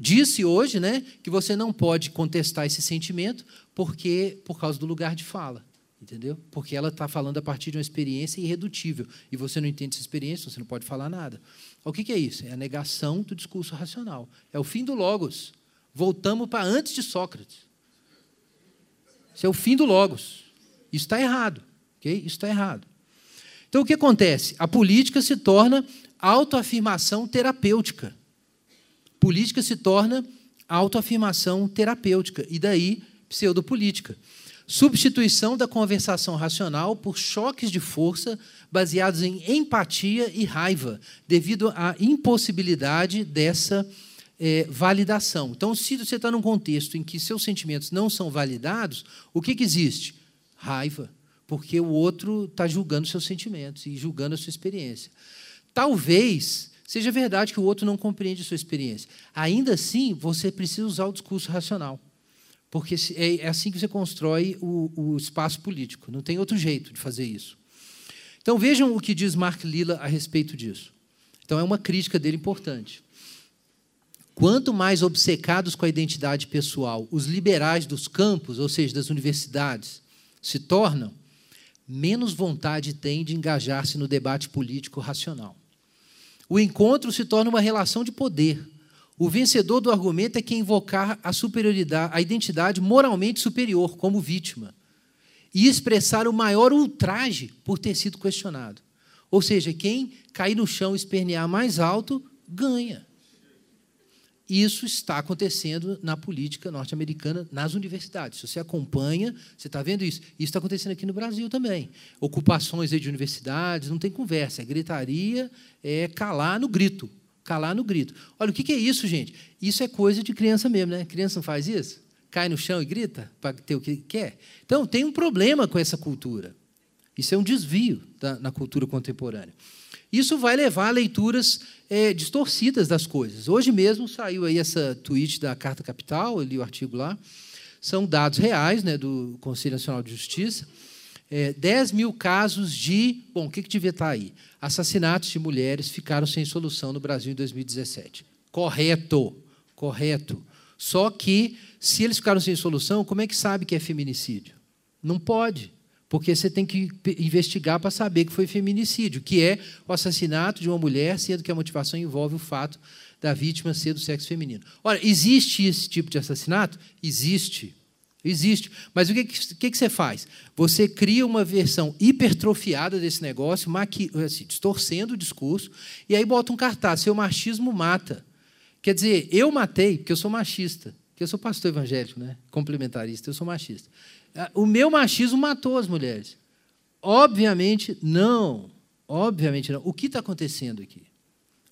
disse hoje, né, que você não pode contestar esse sentimento porque por causa do lugar de fala, entendeu? Porque ela está falando a partir de uma experiência irredutível e você não entende essa experiência, você não pode falar nada. O que, que é isso? É a negação do discurso racional. É o fim do logos. Voltamos para antes de Sócrates. Isso é o fim do logos. Isso está errado, ok? Isso está errado. Então, o que acontece? A política se torna autoafirmação terapêutica. Política se torna autoafirmação terapêutica, e daí pseudopolítica. Substituição da conversação racional por choques de força baseados em empatia e raiva, devido à impossibilidade dessa é, validação. Então, se você está num contexto em que seus sentimentos não são validados, o que, que existe? Raiva porque o outro está julgando seus sentimentos e julgando a sua experiência. Talvez seja verdade que o outro não compreende a sua experiência. Ainda assim, você precisa usar o discurso racional, porque é, é assim que você constrói o, o espaço político. Não tem outro jeito de fazer isso. Então vejam o que diz Mark Lilla a respeito disso. Então é uma crítica dele importante. Quanto mais obcecados com a identidade pessoal os liberais dos campos, ou seja, das universidades, se tornam, menos vontade tem de engajar-se no debate político racional. O encontro se torna uma relação de poder. O vencedor do argumento é quem invocar a superioridade, a identidade moralmente superior como vítima. e expressar o maior ultraje por ter sido questionado. Ou seja, quem cair no chão e espernear mais alto, ganha. Isso está acontecendo na política norte-americana, nas universidades. Se você acompanha, você está vendo isso. Isso está acontecendo aqui no Brasil também. Ocupações de universidades, não tem conversa. É gritaria, é calar no grito. Calar no grito. Olha, o que é isso, gente? Isso é coisa de criança mesmo, né? Criança não faz isso? Cai no chão e grita para ter o que quer? Então, tem um problema com essa cultura. Isso é um desvio na cultura contemporânea. Isso vai levar a leituras é, distorcidas das coisas. Hoje mesmo saiu aí essa tweet da Carta Capital, eu li o artigo lá. São dados reais né, do Conselho Nacional de Justiça. É, 10 mil casos de. Bom, o que, que devia estar aí? Assassinatos de mulheres ficaram sem solução no Brasil em 2017. Correto, correto. Só que, se eles ficaram sem solução, como é que sabe que é feminicídio? Não pode porque você tem que investigar para saber que foi feminicídio, que é o assassinato de uma mulher, sendo que a motivação envolve o fato da vítima ser do sexo feminino. Ora, existe esse tipo de assassinato? Existe. Existe. Mas o que, que, que você faz? Você cria uma versão hipertrofiada desse negócio, maqui, assim, distorcendo o discurso, e aí bota um cartaz: seu machismo mata. Quer dizer, eu matei, porque eu sou machista, porque eu sou pastor evangélico, né? complementarista, eu sou machista. O meu machismo matou as mulheres. Obviamente não. Obviamente não. O que está acontecendo aqui?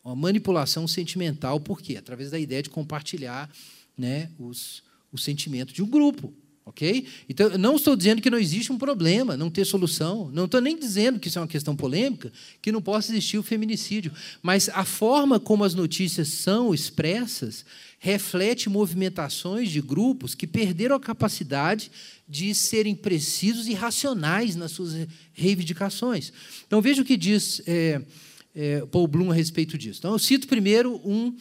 Uma manipulação sentimental, por quê? Através da ideia de compartilhar né, os, o sentimento de um grupo. Ok? Então, eu não estou dizendo que não existe um problema, não ter solução. Não estou nem dizendo que isso é uma questão polêmica, que não possa existir o feminicídio. Mas a forma como as notícias são expressas reflete movimentações de grupos que perderam a capacidade de serem precisos e racionais nas suas reivindicações. Então, veja o que diz é, é, Paul Bloom a respeito disso. Então, eu cito primeiro um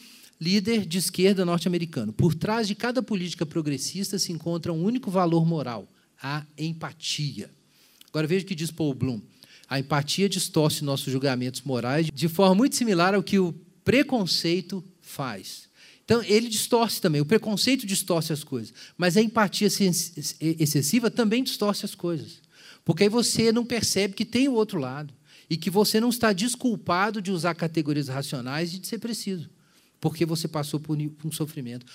líder de esquerda norte-americano. Por trás de cada política progressista se encontra um único valor moral: a empatia. Agora veja o que diz Paul Bloom. A empatia distorce nossos julgamentos morais de forma muito similar ao que o preconceito faz. Então, ele distorce também. O preconceito distorce as coisas. Mas a empatia excessiva também distorce as coisas. Porque aí você não percebe que tem o outro lado. E que você não está desculpado de usar categorias racionais e de ser preciso porque você passou por um sofrimento.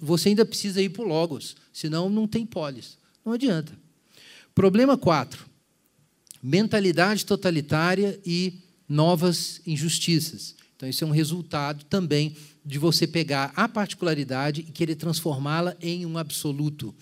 Você ainda precisa ir para o Logos, senão não tem polis. Não adianta. Problema 4. Mentalidade totalitária e novas injustiças. Então, isso é um resultado também de você pegar a particularidade e querer transformá-la em um absoluto.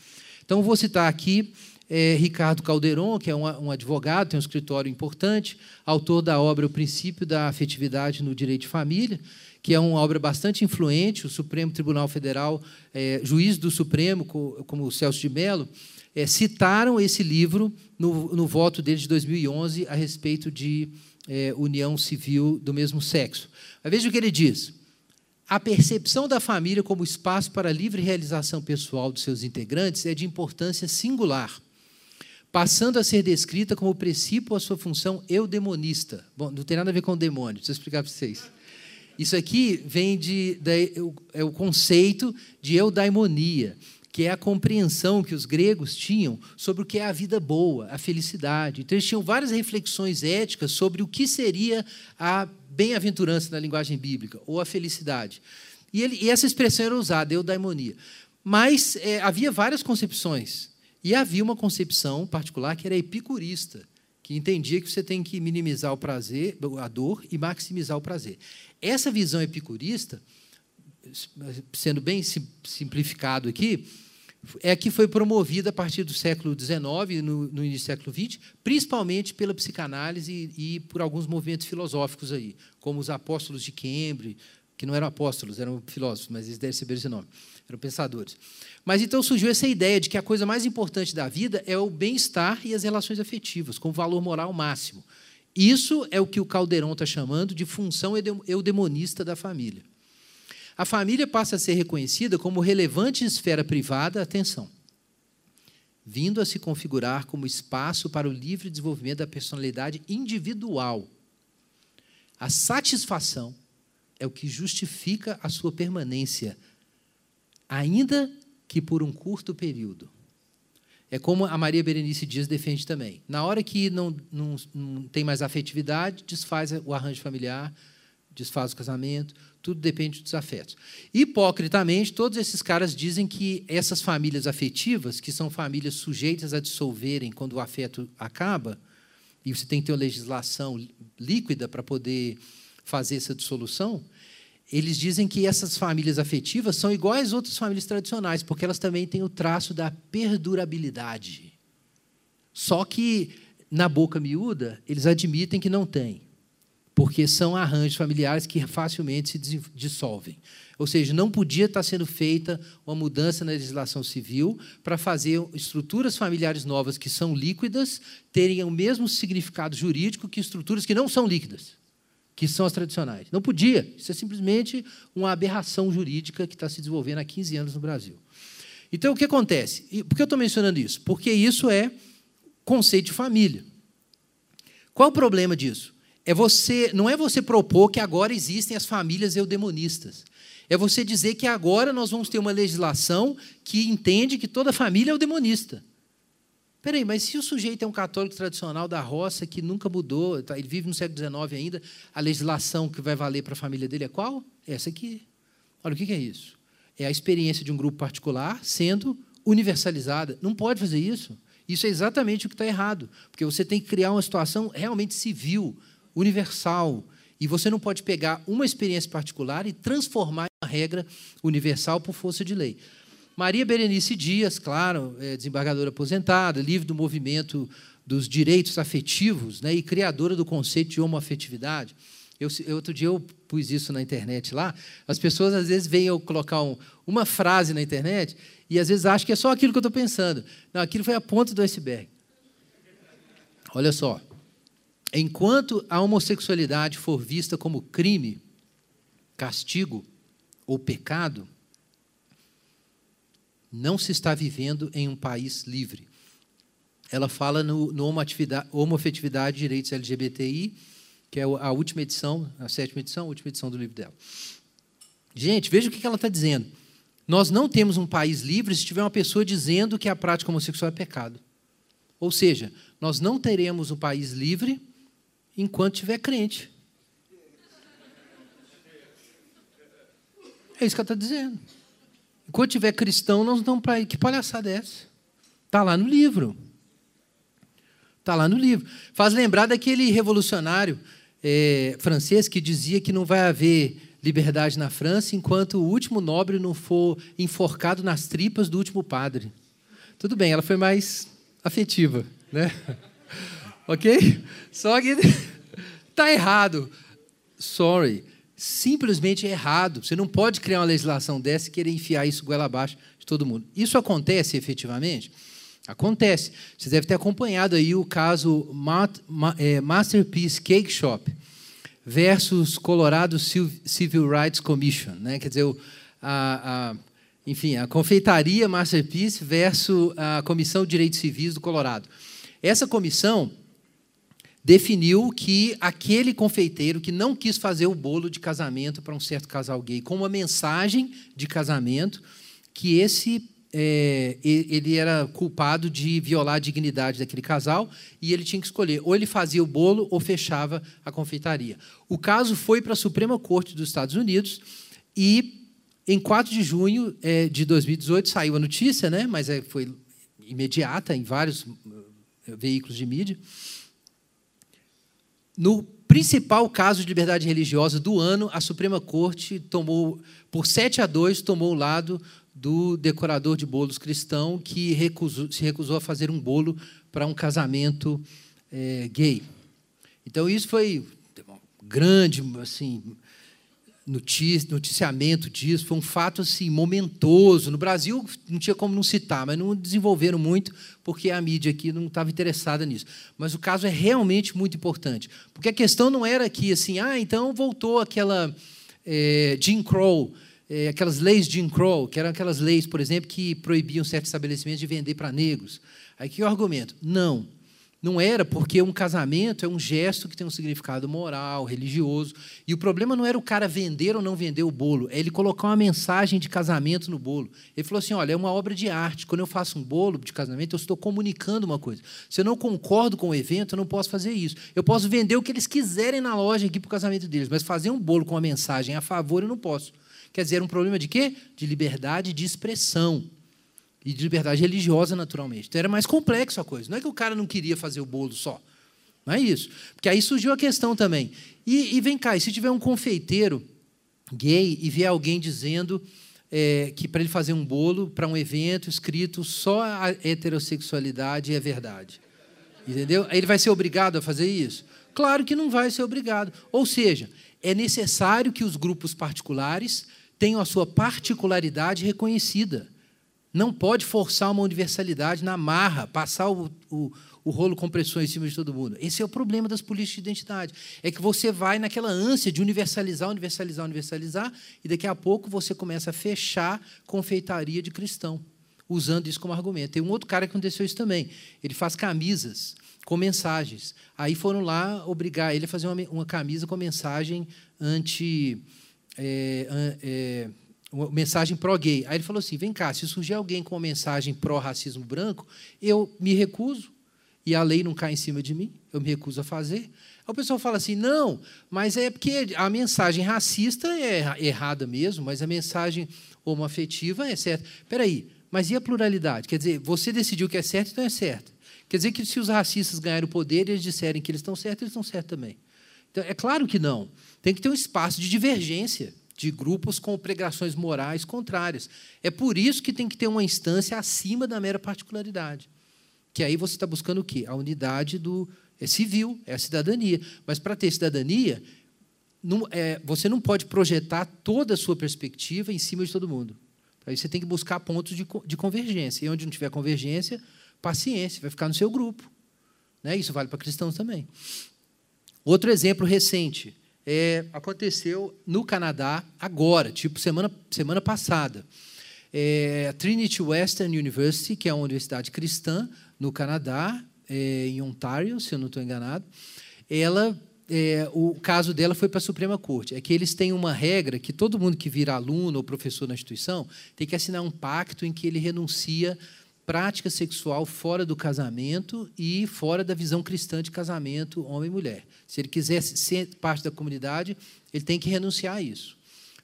Então, vou citar aqui é, Ricardo Calderon, que é um, um, advogado, tem um escritório importante, autor da obra O Princípio da Afetividade no Direito de Família que é uma obra bastante influente, o Supremo Tribunal Federal, é, juiz do Supremo, como o Celso de Mello, é, citaram esse livro no, no, voto dele de 2011 a respeito de é, união civil do mesmo sexo. Mas veja o que ele diz. A percepção da família como espaço para a livre realização pessoal dos seus integrantes é de importância singular, passando a ser descrita como princípio a sua função eudemonista. Bom, não tem nada a ver com demônio, eu explicar para vocês. Isso aqui vem de, é o conceito de eudaimonia, que é a compreensão que os gregos tinham sobre o que é a vida boa, a felicidade. Então, eles tinham várias reflexões éticas sobre o que seria a bem-aventurança na linguagem bíblica, ou a felicidade. E, ele, e essa expressão era usada, eudaimonia. Mas é, havia várias concepções. E havia uma concepção particular que era epicurista, que entendia que você tem que minimizar o prazer, a dor e maximizar o prazer. Essa visão epicurista, sendo bem simplificado aqui, é que foi promovida a partir do século XIX, no, no início do século XX, principalmente pela psicanálise e, e, por alguns movimentos filosóficos aí, como os apóstolos de Cambridge, que não eram apóstolos, eram filósofos, mas eles saber esse nome, eram pensadores. Mas então surgiu essa ideia de que a coisa mais importante da vida é o bem-estar e as relações afetivas, com valor moral máximo. Isso é o que o Caldeirão está chamando de função eudemonista da família. A família passa a ser reconhecida como relevante esfera privada, atenção, vindo a se configurar como espaço para o livre desenvolvimento da personalidade individual. A satisfação é o que justifica a sua permanência, ainda que por um curto período. É como a Maria Berenice Dias defende também. Na hora que não, não, não tem mais afetividade, desfaz o arranjo familiar, desfaz o casamento, tudo depende dos afetos. Hipocritamente, todos esses caras dizem que essas famílias afetivas, que são famílias sujeitas a dissolverem quando o afeto acaba, e você tem que ter uma legislação líquida para poder fazer essa dissolução, eles dizem que essas famílias afetivas são iguais às outras famílias tradicionais, porque elas também têm o traço da perdurabilidade. Só que, na boca miúda, eles admitem que não tem, porque são arranjos familiares que facilmente se dissolvem. Ou seja, não podia estar sendo feita uma mudança na legislação civil para fazer estruturas familiares novas que são líquidas terem o mesmo significado jurídico que estruturas que não são líquidas que são as tradicionais. Não podia. Isso é simplesmente uma aberração jurídica que está se desenvolvendo há 15 anos no Brasil. Então, o que acontece? Por que eu estou mencionando isso? Porque isso é conceito de família. Qual o problema disso? É você, não é você propor que agora existem as famílias eudemonistas. É você dizer que agora nós vamos ter uma legislação que entende que toda família é eudemonista. Peraí, mas se o sujeito é um católico tradicional da roça que nunca mudou, tá, ele vive no século XIX ainda, a legislação que vai valer para a família dele é qual? Essa aqui. Olha, o que é isso? É a experiência de um grupo particular sendo universalizada. Não pode fazer isso. Isso é exatamente o que está errado, porque você tem que criar uma situação realmente civil, universal, e você não pode pegar uma experiência particular e transformar em uma regra universal por força de lei. Maria Berenice Dias, claro, é desembargadora aposentada, livre do movimento dos direitos afetivos né, e criadora do conceito de homoafetividade. Eu, outro dia eu pus isso na internet lá. As pessoas às vezes veem eu colocar um, uma frase na internet e às vezes acham que é só aquilo que eu estou pensando. Não, aquilo foi a ponta do iceberg. Olha só. Enquanto a homossexualidade for vista como crime, castigo ou pecado, não se está vivendo em um país livre. Ela fala no, no Homoafetividade e Direitos LGBTI, que é a última edição, a sétima edição, a última edição do livro dela. Gente, veja o que ela está dizendo. Nós não temos um país livre se tiver uma pessoa dizendo que a prática homossexual é pecado. Ou seja, nós não teremos um país livre enquanto tiver crente. É isso que ela está dizendo. Enquanto tiver cristão, nós não para Que palhaçada é essa? Está lá no livro. Está lá no livro. Faz lembrar daquele revolucionário é, francês que dizia que não vai haver liberdade na França enquanto o último nobre não for enforcado nas tripas do último padre. Tudo bem, ela foi mais afetiva, né? ok? Só que está errado. Sorry simplesmente errado. Você não pode criar uma legislação dessa e querer enfiar isso goela abaixo de todo mundo. Isso acontece efetivamente? Acontece. Você deve ter acompanhado aí o caso é, Masterpiece Cake Shop versus Colorado Civil Rights Commission. Né? Quer dizer, a, a, enfim, a confeitaria Masterpiece versus a Comissão de Direitos Civis do Colorado. Essa comissão definiu que aquele confeiteiro que não quis fazer o bolo de casamento para um certo casal gay com uma mensagem de casamento, que esse é, ele era culpado de violar a dignidade daquele casal e ele tinha que escolher ou ele fazia o bolo ou fechava a confeitaria. O caso foi para a Suprema Corte dos Estados Unidos e em 4 de junho é, de 2018 saiu a notícia, né, mas é, foi imediata em vários é, veículos de mídia no principal caso de liberdade religiosa do ano, a Suprema Corte tomou, por 7 a 2, tomou o lado do decorador de bolos cristão que recusou, se recusou a fazer um bolo para um casamento é, gay. Então isso foi grande, assim, noticiamento disso, foi um fato assim momentoso. No Brasil não tinha como não citar, mas não desenvolveram muito porque a mídia aqui não estava interessada nisso. Mas o caso é realmente muito importante, porque a questão não era que assim, ah, então voltou aquela é, Jim Crow, é, aquelas leis Jim Crow, que eram aquelas leis, por exemplo, que proibiam certos estabelecimentos de vender para negros. Aí que é o argumento? Não. Não era porque um casamento é um gesto que tem um significado moral, religioso. E o problema não era o cara vender ou não vender o bolo, é ele colocar uma mensagem de casamento no bolo. Ele falou assim: olha, é uma obra de arte. Quando eu faço um bolo de casamento, eu estou comunicando uma coisa. Se eu não concordo com o evento, eu não posso fazer isso. Eu posso vender o que eles quiserem na loja aqui para o casamento deles, mas fazer um bolo com uma mensagem a favor eu não posso. Quer dizer, era um problema de quê? De liberdade de expressão e de liberdade religiosa, naturalmente. Então era mais complexo a coisa. Não é que o cara não queria fazer o bolo só. Não é isso. Porque aí surgiu a questão também. E, e vem cá, e se tiver um confeiteiro gay e vier alguém dizendo é, que para ele fazer um bolo para um evento escrito só a heterossexualidade é verdade. Entendeu? Ele vai ser obrigado a fazer isso? Claro que não vai ser obrigado. Ou seja, é necessário que os grupos particulares tenham a sua particularidade reconhecida. Não pode forçar uma universalidade na marra, passar o, o, o rolo compressor em cima de todo mundo. Esse é o problema das políticas de identidade. É que você vai naquela ânsia de universalizar, universalizar, universalizar, e daqui a pouco você começa a fechar confeitaria de cristão, usando isso como argumento. Tem um outro cara que aconteceu isso também. Ele faz camisas com mensagens. Aí foram lá obrigar ele a fazer uma, uma camisa com mensagem anti. É, é, uma mensagem pró-gay. Aí ele falou assim: vem cá, se surgir alguém com uma mensagem pró-racismo branco, eu me recuso, e a lei não cai em cima de mim, eu me recuso a fazer. Aí o pessoal fala assim: não, mas é porque a mensagem racista é errada mesmo, mas a mensagem homoafetiva é certa. Espera aí, mas e a pluralidade? Quer dizer, você decidiu que é certo, então é certo. Quer dizer que se os racistas ganharem o poder e eles disserem que eles estão certos, eles estão certos também. Então, é claro que não. Tem que ter um espaço de divergência de grupos com pregações morais contrárias. É por isso que tem que ter uma instância acima da mera particularidade. Que aí você está buscando o quê? A unidade do é civil, é a cidadania. Mas para ter cidadania, não, é, você não pode projetar toda a sua perspectiva em cima de todo mundo. Aí você tem que buscar pontos de, de convergência. E onde não tiver convergência, paciência, vai ficar no seu grupo. Né? Isso vale para cristãos também. Outro exemplo recente é, aconteceu no Canadá agora, tipo semana, semana passada. É, Trinity Western University, que é uma universidade cristã no Canadá, é, em Ontário, se eu não estou enganado, ela é, o caso dela foi para a Suprema Corte. É que eles têm uma regra que todo mundo que vira aluno ou professor na instituição tem que assinar um pacto em que ele renuncia prática sexual fora do casamento e fora da visão cristã de casamento homem e mulher. Se ele quiser ser parte da comunidade, ele tem que renunciar a isso.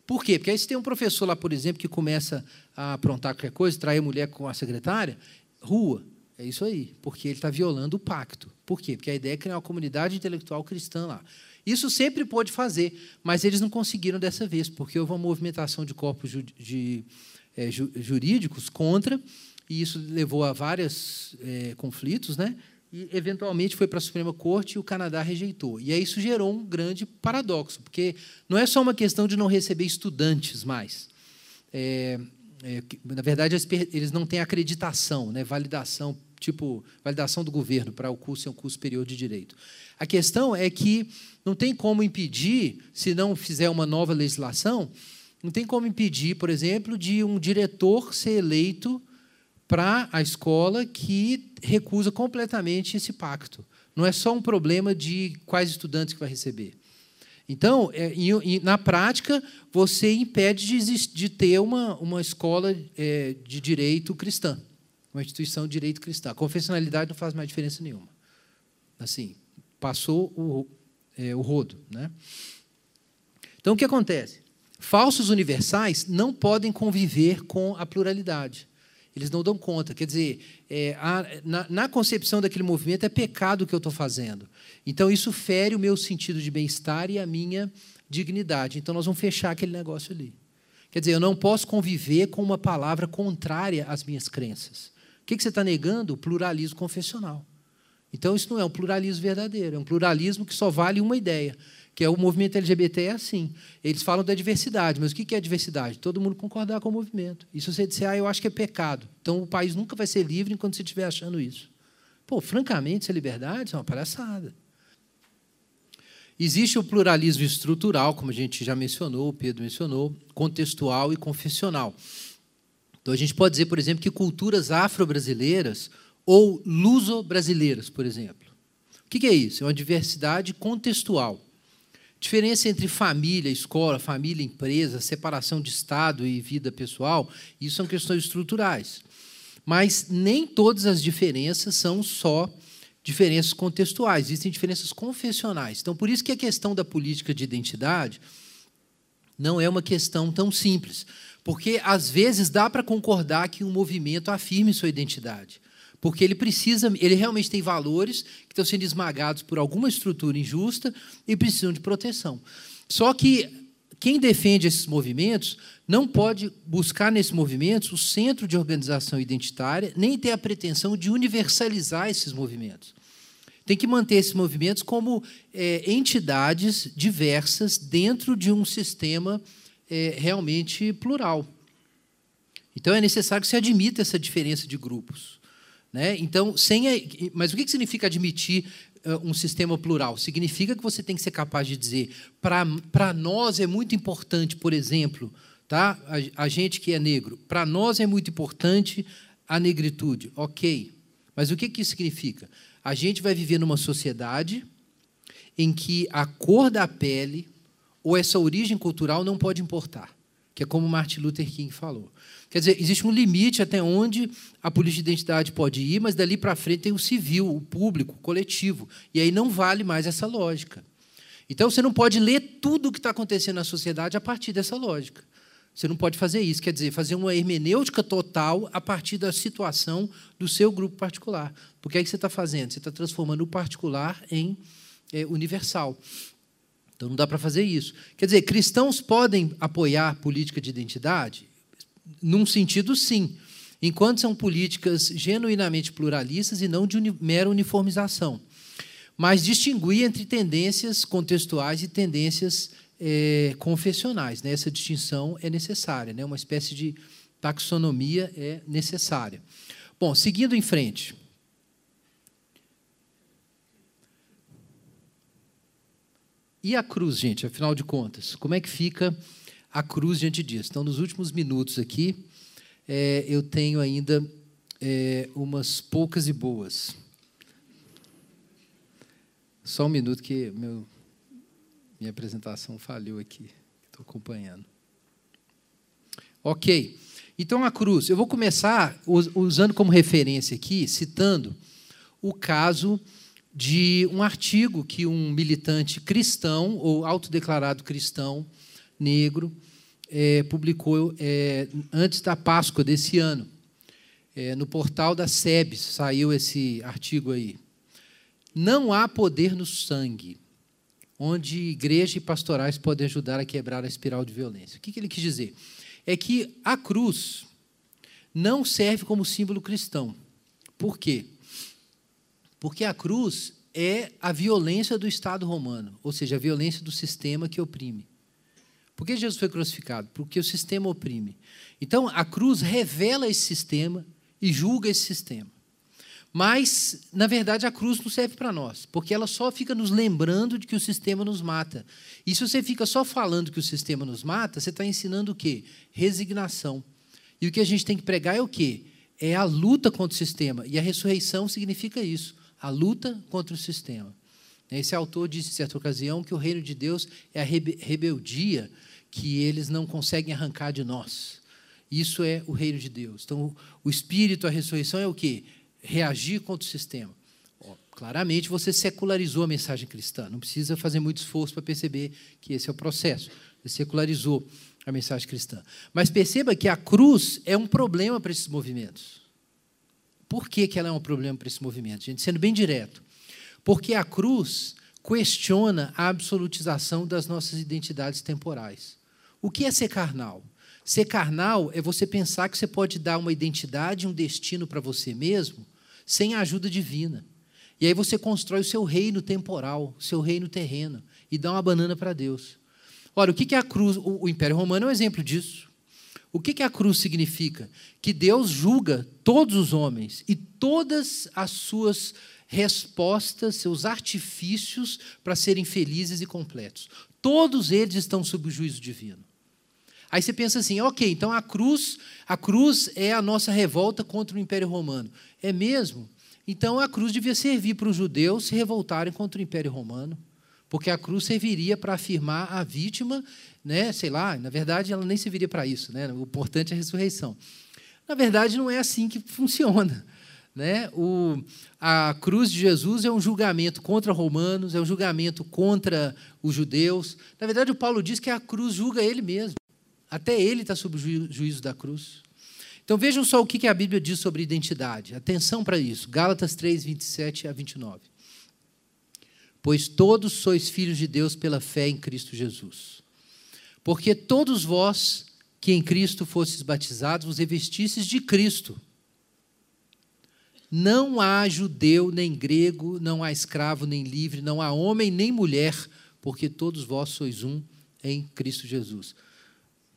Por quê? Porque aí se tem um professor lá, por exemplo, que começa a aprontar qualquer coisa, trair mulher com a secretária, rua. É isso aí, porque ele está violando o pacto. Por quê? Porque a ideia é criar uma comunidade intelectual cristã lá. Isso sempre pode fazer, mas eles não conseguiram dessa vez, porque houve uma movimentação de corpos de, de, é, jurídicos contra e isso levou a vários é, conflitos, né? e eventualmente foi para a Suprema Corte e o Canadá rejeitou. E aí isso gerou um grande paradoxo, porque não é só uma questão de não receber estudantes mais. É, é, na verdade, eles não têm acreditação, né, validação, tipo validação do governo para o curso ser um curso superior de direito. A questão é que não tem como impedir, se não fizer uma nova legislação, não tem como impedir, por exemplo, de um diretor ser eleito para a escola que recusa completamente esse pacto. Não é só um problema de quais estudantes que vai receber. Então, é, na prática, você impede de, de ter uma, uma escola é, de direito cristã, uma instituição de direito cristã. A confessionalidade não faz mais diferença nenhuma. Assim, passou o, é, o rodo. Né? Então, o que acontece? Falsos universais não podem conviver com a pluralidade. Eles não dão conta. Quer dizer, é, a, na, na, concepção daquele movimento é pecado o que eu estou fazendo. Então, isso fere o meu sentido de bem-estar e a minha dignidade. Então, nós vamos fechar aquele negócio ali. Quer dizer, eu não posso conviver com uma palavra contrária às minhas crenças. O que, que você está negando? O pluralismo confessional. Então, isso não é um pluralismo verdadeiro, é um pluralismo que só vale uma ideia que é o movimento LGBT é assim. Eles falam da diversidade, mas o que é diversidade? Todo mundo concordar com o movimento. E se você disser, ah, eu acho que é pecado, então o país nunca vai ser livre enquanto você estiver achando isso. Pô, francamente, é liberdade? É uma palhaçada. Existe o pluralismo estrutural, como a gente já mencionou, o Pedro mencionou, contextual e confessional. Então, a gente pode dizer, por exemplo, que culturas afro-brasileiras ou luso-brasileiras, por exemplo. O que é isso? É uma diversidade contextual. Diferença entre família, escola, família, empresa, separação de Estado e vida pessoal, isso são questões estruturais. Mas nem todas as diferenças são só diferenças contextuais, existem diferenças confessionais. Então, por isso que a questão da política de identidade não é uma questão tão simples, porque às vezes dá para concordar que um movimento afirme sua identidade, porque ele precisa, ele realmente tem valores que estão sendo esmagados por alguma estrutura injusta e precisam de proteção. Só que quem defende esses movimentos não pode buscar nesses movimentos o centro de organização identitária, nem ter a pretensão de universalizar esses movimentos. Tem que manter esses movimentos como é, entidades diversas dentro de um sistema é, realmente plural. Então é necessário que se admita essa diferença de grupos. Né? Então, sem a, mas o que significa admitir uh, um sistema plural? Significa que você tem que ser capaz de dizer, para nós é muito importante, por exemplo, tá? a, a gente que é negro, para nós é muito importante a negritude. Ok. Mas o que, que isso significa? A gente vai viver numa sociedade em que a cor da pele ou essa origem cultural não pode importar, que é como Martin Luther King falou. Quer dizer, existe um limite até onde a política de identidade pode ir, mas dali para frente tem o civil, o público, o coletivo. E aí não vale mais essa lógica. Então você não pode ler tudo o que está acontecendo na sociedade a partir dessa lógica. Você não pode fazer isso, quer dizer, fazer uma hermenêutica total a partir da situação do seu grupo particular. Porque aí que você está fazendo? Você está transformando o particular em é, universal. Então não dá para fazer isso. Quer dizer, cristãos podem apoiar política de identidade? Num sentido, sim. Enquanto são políticas genuinamente pluralistas e não de uni mera uniformização. Mas distinguir entre tendências contextuais e tendências é, confessionais. Né? Essa distinção é necessária, né? uma espécie de taxonomia é necessária. Bom, seguindo em frente. E a cruz, gente, afinal de contas? Como é que fica a cruz diante disso? Então, nos últimos minutos aqui, é, eu tenho ainda é, umas poucas e boas. Só um minuto que meu minha apresentação falhou aqui. Estou acompanhando. Ok. Então, a cruz. Eu vou começar usando como referência aqui, citando o caso de um artigo que um militante cristão, ou autodeclarado cristão, negro, é, publicou é, antes da Páscoa desse ano. É, no portal da SEBS saiu esse artigo aí. Não há poder no sangue onde igreja e pastorais podem ajudar a quebrar a espiral de violência. O que ele quis dizer? É que a cruz não serve como símbolo cristão. Por quê? Porque a cruz é a violência do Estado romano, ou seja, a violência do sistema que oprime. Por que Jesus foi crucificado? Porque o sistema oprime. Então, a cruz revela esse sistema e julga esse sistema. Mas, na verdade, a cruz não serve para nós, porque ela só fica nos lembrando de que o sistema nos mata. E se você fica só falando que o sistema nos mata, você está ensinando o quê? Resignação. E o que a gente tem que pregar é o quê? É a luta contra o sistema. E a ressurreição significa isso, a luta contra o sistema. Esse autor disse, em certa ocasião, que o reino de Deus é a rebeldia que eles não conseguem arrancar de nós. Isso é o reino de Deus. Então, o espírito, a ressurreição é o quê? reagir contra o sistema. claramente você secularizou a mensagem cristã, não precisa fazer muito esforço para perceber que esse é o processo. Você secularizou a mensagem cristã. Mas perceba que a cruz é um problema para esses movimentos. Por que, que ela é um problema para esse movimento? Gente, sendo bem direto. Porque a cruz questiona a absolutização das nossas identidades temporais. O que é ser carnal? Ser carnal é você pensar que você pode dar uma identidade, um destino para você mesmo, sem a ajuda divina. E aí você constrói o seu reino temporal, seu reino terreno, e dá uma banana para Deus. Ora, o que é a cruz? O Império Romano é um exemplo disso. O que a cruz significa? Que Deus julga todos os homens e todas as suas respostas, seus artifícios para serem felizes e completos. Todos eles estão sob o juízo divino. Aí você pensa assim, ok, então a cruz, a cruz é a nossa revolta contra o Império Romano. É mesmo? Então a cruz devia servir para os judeus se revoltarem contra o Império Romano, porque a cruz serviria para afirmar a vítima, né, sei lá, na verdade ela nem serviria para isso, né? O importante é a ressurreição. Na verdade não é assim que funciona. Né? O, a cruz de Jesus é um julgamento contra romanos, é um julgamento contra os judeus. Na verdade, o Paulo diz que a cruz julga ele mesmo. Até ele está sob o juízo da cruz. Então vejam só o que a Bíblia diz sobre identidade. Atenção para isso. Gálatas 3, 27 a 29. Pois todos sois filhos de Deus pela fé em Cristo Jesus. Porque todos vós que em Cristo fostes batizados, vos revestistes de Cristo. Não há judeu nem grego, não há escravo nem livre, não há homem nem mulher, porque todos vós sois um em Cristo Jesus.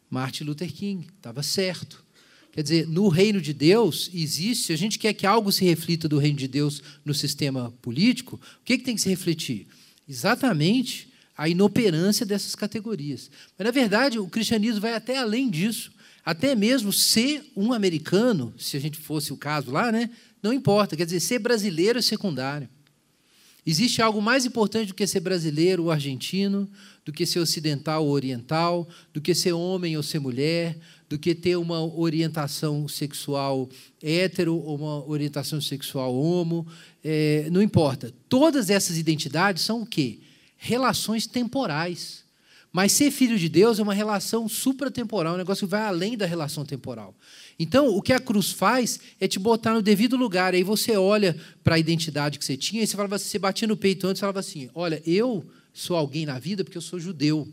Martin Luther King estava certo. Quer dizer, no reino de Deus existe, se a gente quer que algo se reflita do reino de Deus no sistema político, o que, que tem que se refletir? Exatamente a inoperância dessas categorias. Mas, na verdade, o cristianismo vai até além disso. Até mesmo ser um americano, se a gente fosse o caso lá, né, não importa, quer dizer, ser brasileiro é secundário. Existe algo mais importante do que ser brasileiro ou argentino, do que ser ocidental ou oriental, do que ser homem ou ser mulher, do que ter uma orientação sexual hétero ou uma orientação sexual homo. É, não importa. Todas essas identidades são o quê? Relações temporais. Mas ser filho de Deus é uma relação supratemporal, um negócio que vai além da relação temporal. Então, o que a cruz faz é te botar no devido lugar. Aí você olha para a identidade que você tinha e você falava você batia no peito antes falava assim: Olha, eu sou alguém na vida porque eu sou judeu.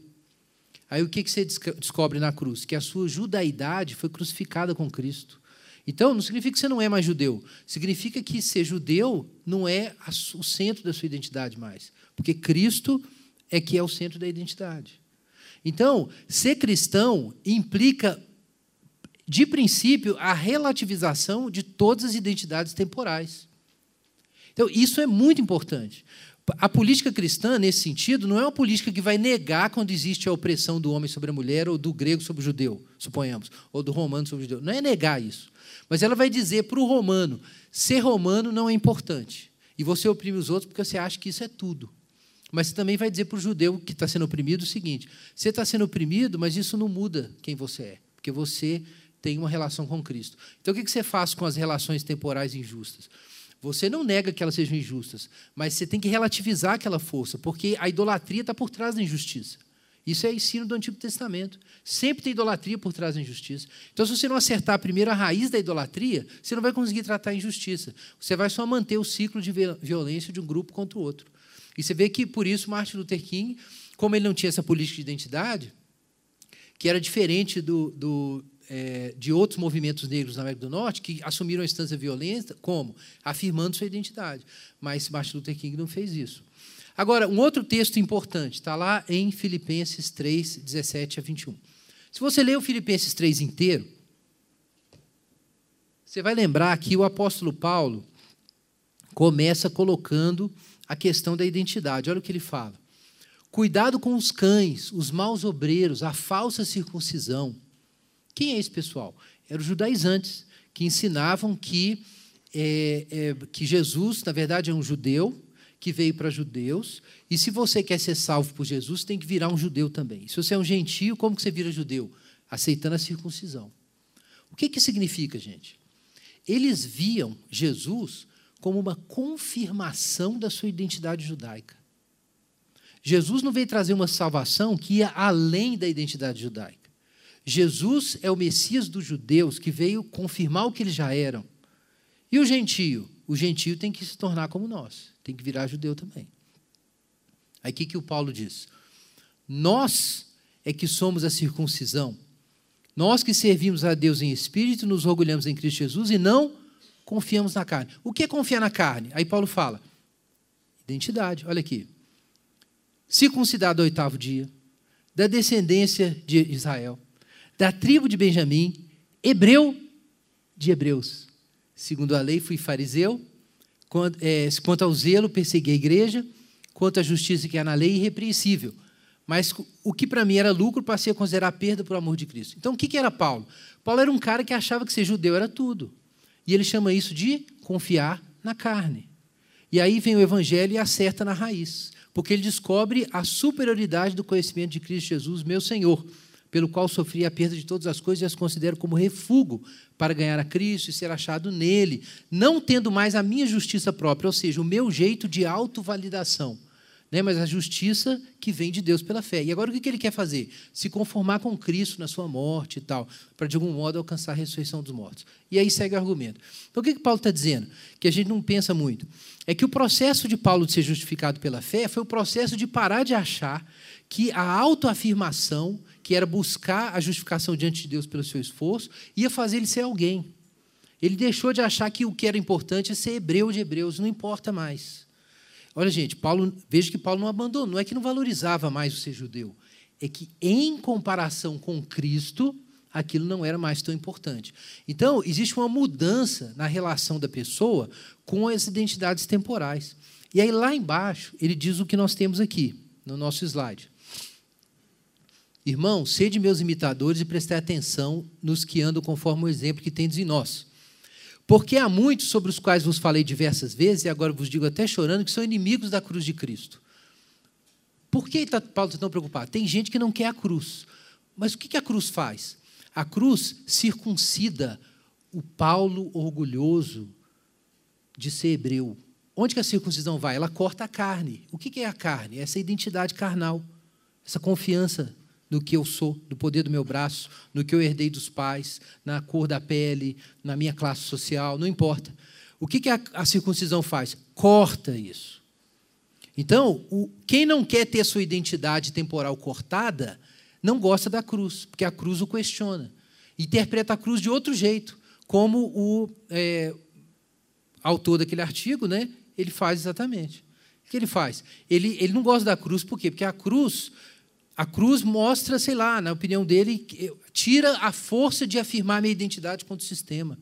Aí o que você descobre na cruz? Que a sua judaidade foi crucificada com Cristo. Então, não significa que você não é mais judeu. Significa que ser judeu não é o centro da sua identidade mais. Porque Cristo é que é o centro da identidade. Então, ser cristão implica de princípio, a relativização de todas as identidades temporais. Então, isso é muito importante. A política cristã, nesse sentido, não é uma política que vai negar quando existe a opressão do homem sobre a mulher, ou do grego sobre o judeu, suponhamos, ou do romano sobre o judeu. Não é negar isso. Mas ela vai dizer para o romano: ser romano não é importante. E você oprime os outros porque você acha que isso é tudo. Mas você também vai dizer para o judeu que está sendo oprimido o seguinte: você está sendo oprimido, mas isso não muda quem você é. Porque você tem uma relação com Cristo. Então, o que você faz com as relações temporais injustas? Você não nega que elas sejam injustas, mas você tem que relativizar aquela força, porque a idolatria está por trás da injustiça. Isso é ensino do Antigo Testamento. Sempre tem idolatria por trás da injustiça. Então, se você não acertar primeiro a raiz da idolatria, você não vai conseguir tratar a injustiça. Você vai só manter o ciclo de violência de um grupo contra o outro. E você vê que, por isso, Martin Luther King, como ele não tinha essa política de identidade, que era diferente do, do é, de outros movimentos negros na América do Norte que assumiram a instância violenta, como? Afirmando sua identidade. Mas Martin Luther King não fez isso. Agora, um outro texto importante, está lá em Filipenses 3, 17 a 21. Se você ler o Filipenses 3 inteiro, você vai lembrar que o apóstolo Paulo começa colocando a questão da identidade. Olha o que ele fala. Cuidado com os cães, os maus obreiros, a falsa circuncisão quem é esse pessoal? Eram os judaizantes, que ensinavam que, é, é, que Jesus, na verdade, é um judeu, que veio para judeus, e se você quer ser salvo por Jesus, tem que virar um judeu também. Se você é um gentio, como que você vira judeu? Aceitando a circuncisão. O que, que significa, gente? Eles viam Jesus como uma confirmação da sua identidade judaica. Jesus não veio trazer uma salvação que ia além da identidade judaica. Jesus é o Messias dos judeus que veio confirmar o que eles já eram. E o gentio? O gentio tem que se tornar como nós, tem que virar judeu também. Aí o que, que o Paulo diz? Nós é que somos a circuncisão. Nós que servimos a Deus em espírito, nos orgulhamos em Cristo Jesus e não confiamos na carne. O que é confiar na carne? Aí Paulo fala: identidade. Olha aqui. Circuncidado ao oitavo dia, da descendência de Israel, da tribo de Benjamim, hebreu de hebreus. Segundo a lei, fui fariseu. Quanto, é, quanto ao zelo, persegui a igreja. Quanto à justiça que há na lei, irrepreensível. Mas o que para mim era lucro, passei a considerar perda por amor de Cristo. Então, o que, que era Paulo? Paulo era um cara que achava que ser judeu era tudo. E ele chama isso de confiar na carne. E aí vem o evangelho e acerta na raiz, porque ele descobre a superioridade do conhecimento de Cristo Jesus, meu Senhor, pelo qual sofri a perda de todas as coisas e as considero como refúgio para ganhar a Cristo e ser achado nele, não tendo mais a minha justiça própria, ou seja, o meu jeito de autovalidação né? mas a justiça que vem de Deus pela fé. E agora o que ele quer fazer? Se conformar com Cristo na sua morte e tal, para de algum modo alcançar a ressurreição dos mortos. E aí segue o argumento. Então o que, que Paulo está dizendo? Que a gente não pensa muito. É que o processo de Paulo de ser justificado pela fé foi o processo de parar de achar que a autoafirmação, que era buscar a justificação diante de Deus pelo seu esforço, ia fazer ele ser alguém. Ele deixou de achar que o que era importante é ser hebreu de hebreus, não importa mais. Olha, gente, Paulo, veja que Paulo não abandonou, não é que não valorizava mais o ser judeu, é que em comparação com Cristo, aquilo não era mais tão importante. Então, existe uma mudança na relação da pessoa com as identidades temporais. E aí, lá embaixo, ele diz o que nós temos aqui, no nosso slide. Irmão, sede meus imitadores e prestai atenção nos que andam conforme o exemplo que tendes em nós. Porque há muitos sobre os quais vos falei diversas vezes, e agora vos digo até chorando, que são inimigos da cruz de Cristo. Por que tá, Paulo está tão preocupado? Tem gente que não quer a cruz. Mas o que a cruz faz? A cruz circuncida o Paulo orgulhoso de ser hebreu. Onde que a circuncisão vai? Ela corta a carne. O que é a carne? Essa identidade carnal, essa confiança no que eu sou, do poder do meu braço, no que eu herdei dos pais, na cor da pele, na minha classe social, não importa. O que, que a, a circuncisão faz? Corta isso. Então, o, quem não quer ter sua identidade temporal cortada, não gosta da cruz, porque a cruz o questiona. Interpreta a cruz de outro jeito, como o é, autor daquele artigo, né, ele faz exatamente. O que ele faz? Ele, ele não gosta da cruz, por quê? Porque a cruz a cruz mostra, sei lá, na opinião dele, tira a força de afirmar minha identidade contra o sistema.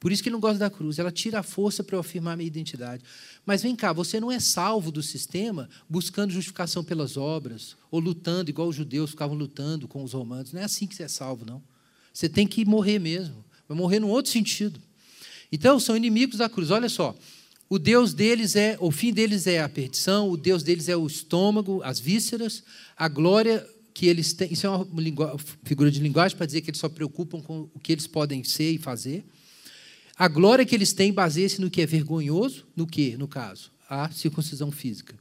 Por isso que ele não gosta da cruz. Ela tira a força para eu afirmar minha identidade. Mas vem cá, você não é salvo do sistema buscando justificação pelas obras, ou lutando, igual os judeus ficavam lutando com os romanos. Não é assim que você é salvo, não. Você tem que morrer mesmo. Vai morrer num outro sentido. Então, são inimigos da cruz. Olha só, o Deus deles é, o fim deles é a perdição, o Deus deles é o estômago, as vísceras, a glória que eles têm. Isso é uma figura de linguagem para dizer que eles só preocupam com o que eles podem ser e fazer. A glória que eles têm baseia-se no que é vergonhoso, no que, no caso? A circuncisão física.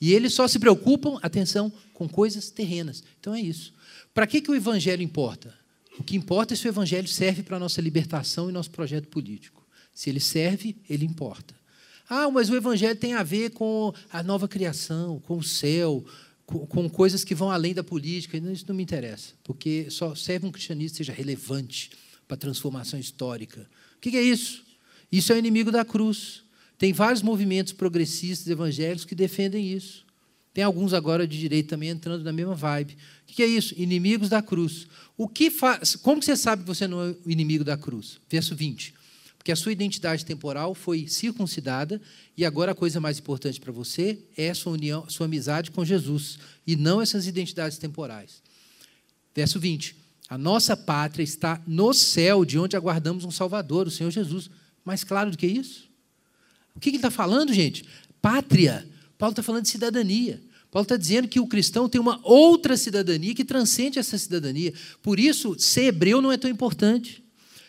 E eles só se preocupam, atenção, com coisas terrenas. Então é isso. Para que, que o evangelho importa? O que importa é se o evangelho serve para a nossa libertação e nosso projeto político. Se ele serve, ele importa. Ah, mas o Evangelho tem a ver com a nova criação, com o céu, com, com coisas que vão além da política. Isso não me interessa, porque só serve um cristianismo que seja relevante para a transformação histórica. O que é isso? Isso é o inimigo da cruz. Tem vários movimentos progressistas evangélicos que defendem isso. Tem alguns agora de direita também entrando na mesma vibe. O que é isso? Inimigos da cruz. O que faz? Como você sabe que você não é inimigo da cruz? Verso 20 porque a sua identidade temporal foi circuncidada e agora a coisa mais importante para você é a sua união, sua amizade com Jesus e não essas identidades temporais. Verso 20. A nossa pátria está no céu, de onde aguardamos um Salvador, o Senhor Jesus. Mais claro do que isso? O que ele está falando, gente? Pátria. Paulo está falando de cidadania. Paulo está dizendo que o cristão tem uma outra cidadania que transcende essa cidadania. Por isso, ser hebreu não é tão importante.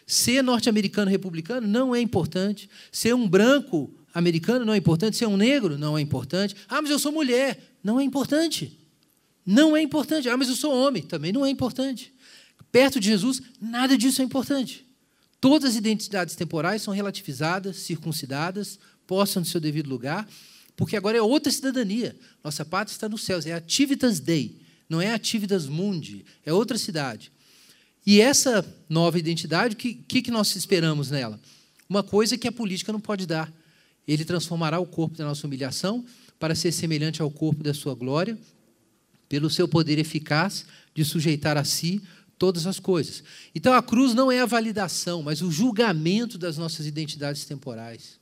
Ser norte-americano republicano não é importante. Ser um branco americano não é importante. Ser um negro não é importante. Ah, mas eu sou mulher. Não é importante. Não é importante. Ah, mas eu sou homem. Também não é importante. Perto de Jesus, nada disso é importante. Todas as identidades temporais são relativizadas, circuncidadas, postam no seu devido lugar, porque agora é outra cidadania. Nossa pátria está nos céus, é Ativitas Dei, não é Ativitas Mundi, é outra cidade. E essa nova identidade, o que, que, que nós esperamos nela? Uma coisa que a política não pode dar. Ele transformará o corpo da nossa humilhação para ser semelhante ao corpo da sua glória, pelo seu poder eficaz de sujeitar a si todas as coisas. Então a cruz não é a validação, mas o julgamento das nossas identidades temporais.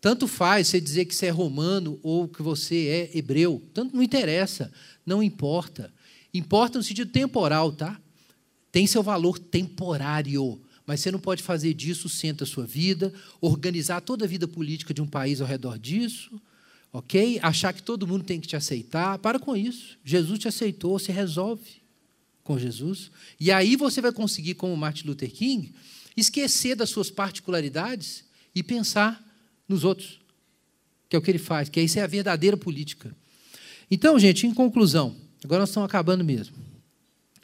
Tanto faz você dizer que você é romano ou que você é hebreu, tanto não interessa, não importa. Importa no sentido temporal, tá? Tem seu valor temporário, Mas você não pode fazer disso o centro da sua vida, organizar toda a vida política de um país ao redor disso, ok? Achar que todo mundo tem que te aceitar. Para com isso. Jesus te aceitou, você resolve com Jesus. E aí você vai conseguir, como Martin Luther King, esquecer das suas particularidades e pensar nos outros, que é o que ele faz, que isso é a verdadeira política. Então, gente, em conclusão, agora nós estamos acabando mesmo.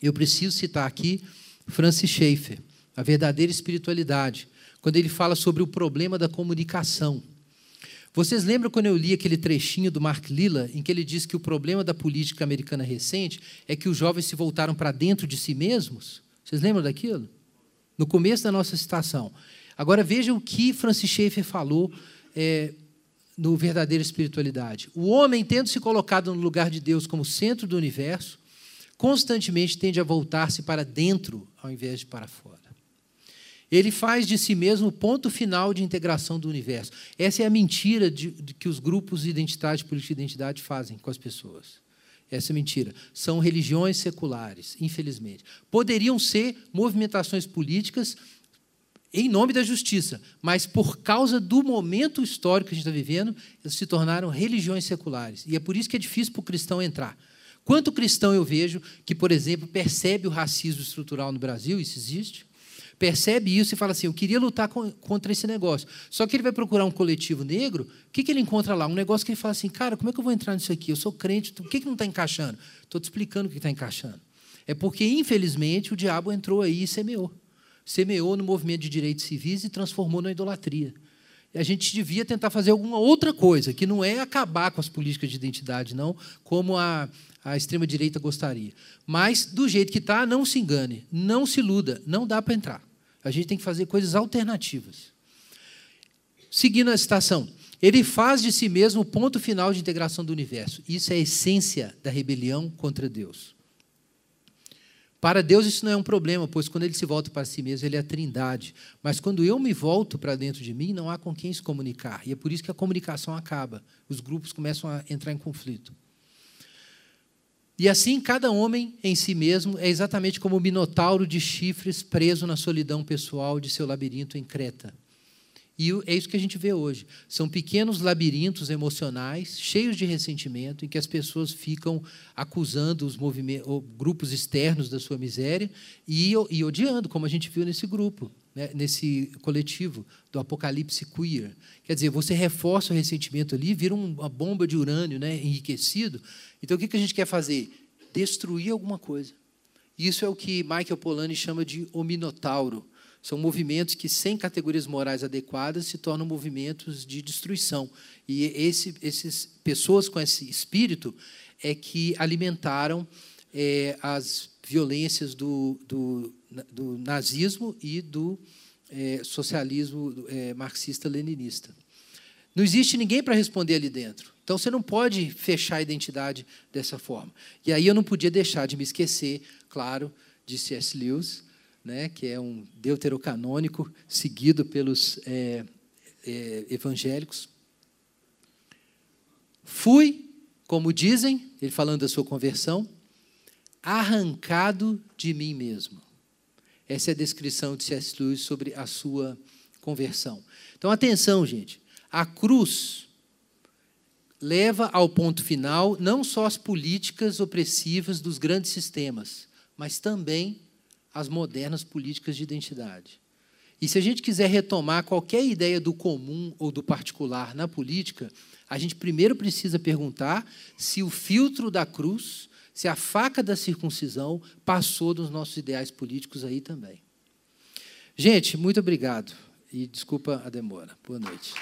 Eu preciso citar aqui Francis Schaeffer, a verdadeira espiritualidade, quando ele fala sobre o problema da comunicação. Vocês lembram quando eu li aquele trechinho do Mark Lilla, em que ele diz que o problema da política americana recente é que os jovens se voltaram para dentro de si mesmos? Vocês lembram daquilo? No começo da nossa citação. Agora veja o que Francis Schaeffer falou é, no Verdadeira Espiritualidade. O homem, tendo se colocado no lugar de Deus como centro do universo, constantemente tende a voltar-se para dentro ao invés de para fora. Ele faz de si mesmo o ponto final de integração do universo. Essa é a mentira de, de que os grupos identitários, política de identidade fazem com as pessoas. Essa é mentira. São religiões seculares, infelizmente. Poderiam ser movimentações políticas em nome da justiça, mas por causa do momento histórico que a gente está vivendo, eles se tornaram religiões seculares. E é por isso que é difícil para o cristão entrar. Quanto cristão eu vejo que, por exemplo, percebe o racismo estrutural no Brasil, isso existe, percebe isso e fala assim: eu queria lutar contra esse negócio. Só que ele vai procurar um coletivo negro, o que, que ele encontra lá? Um negócio que ele fala assim: cara, como é que eu vou entrar nisso aqui? Eu sou crente, o que, que não está encaixando? Estou te explicando o que está encaixando. É porque, infelizmente, o diabo entrou aí e semeou. Semeou no movimento de direitos civis e transformou na idolatria. E a gente devia tentar fazer alguma outra coisa, que não é acabar com as políticas de identidade, não, como a, a extrema-direita gostaria. Mas, do jeito que está, não se engane, não se iluda, não dá para entrar. A gente tem que fazer coisas alternativas. Seguindo a citação, ele faz de si mesmo o ponto final de integração do universo. Isso é a essência da rebelião contra Deus. Para Deus isso não é um problema, pois quando ele se volta para si mesmo, ele é a trindade. Mas quando eu me volto para dentro de mim, não há com quem se comunicar. E é por isso que a comunicação acaba. Os grupos começam a entrar em conflito. E assim, cada homem em si mesmo é exatamente como o minotauro de chifres preso na solidão pessoal de seu labirinto em Creta. E é isso que a gente vê hoje. São pequenos labirintos emocionais, cheios de ressentimento, em que as pessoas ficam acusando os grupos externos da sua miséria e, e, odiando, como a gente viu nesse grupo, né, nesse coletivo do Apocalipse Queer. Quer dizer, você reforça o ressentimento ali, vira uma bomba de urânio né, enriquecido. Então, o que a gente quer fazer? Destruir alguma coisa. Isso é o que Michael Polanyi chama de hominotauro são movimentos que, sem categorias morais adequadas, se tornam movimentos de destruição. E esse, essas pessoas com esse espírito é que alimentaram é, as violências do, do, do, nazismo e do é, socialismo é, marxista-leninista. Não existe ninguém para responder ali dentro. Então você não pode fechar a identidade dessa forma. E aí eu não podia deixar de me esquecer, claro, de C.S. Lewis, né, que é um deuterocanônico seguido pelos é, é, evangélicos. Fui, como dizem, ele falando da sua conversão, arrancado de mim mesmo. Essa é a descrição de C.S. Lewis sobre a sua conversão. Então, atenção, gente. A cruz leva ao ponto final não só as políticas opressivas dos grandes sistemas, mas também as modernas políticas de identidade. E se a gente quiser retomar qualquer ideia do comum ou do particular na política, a gente primeiro precisa perguntar se o filtro da cruz, se a faca da circuncisão passou dos nossos ideais políticos aí também. Gente, muito obrigado. E desculpa a demora. Boa noite.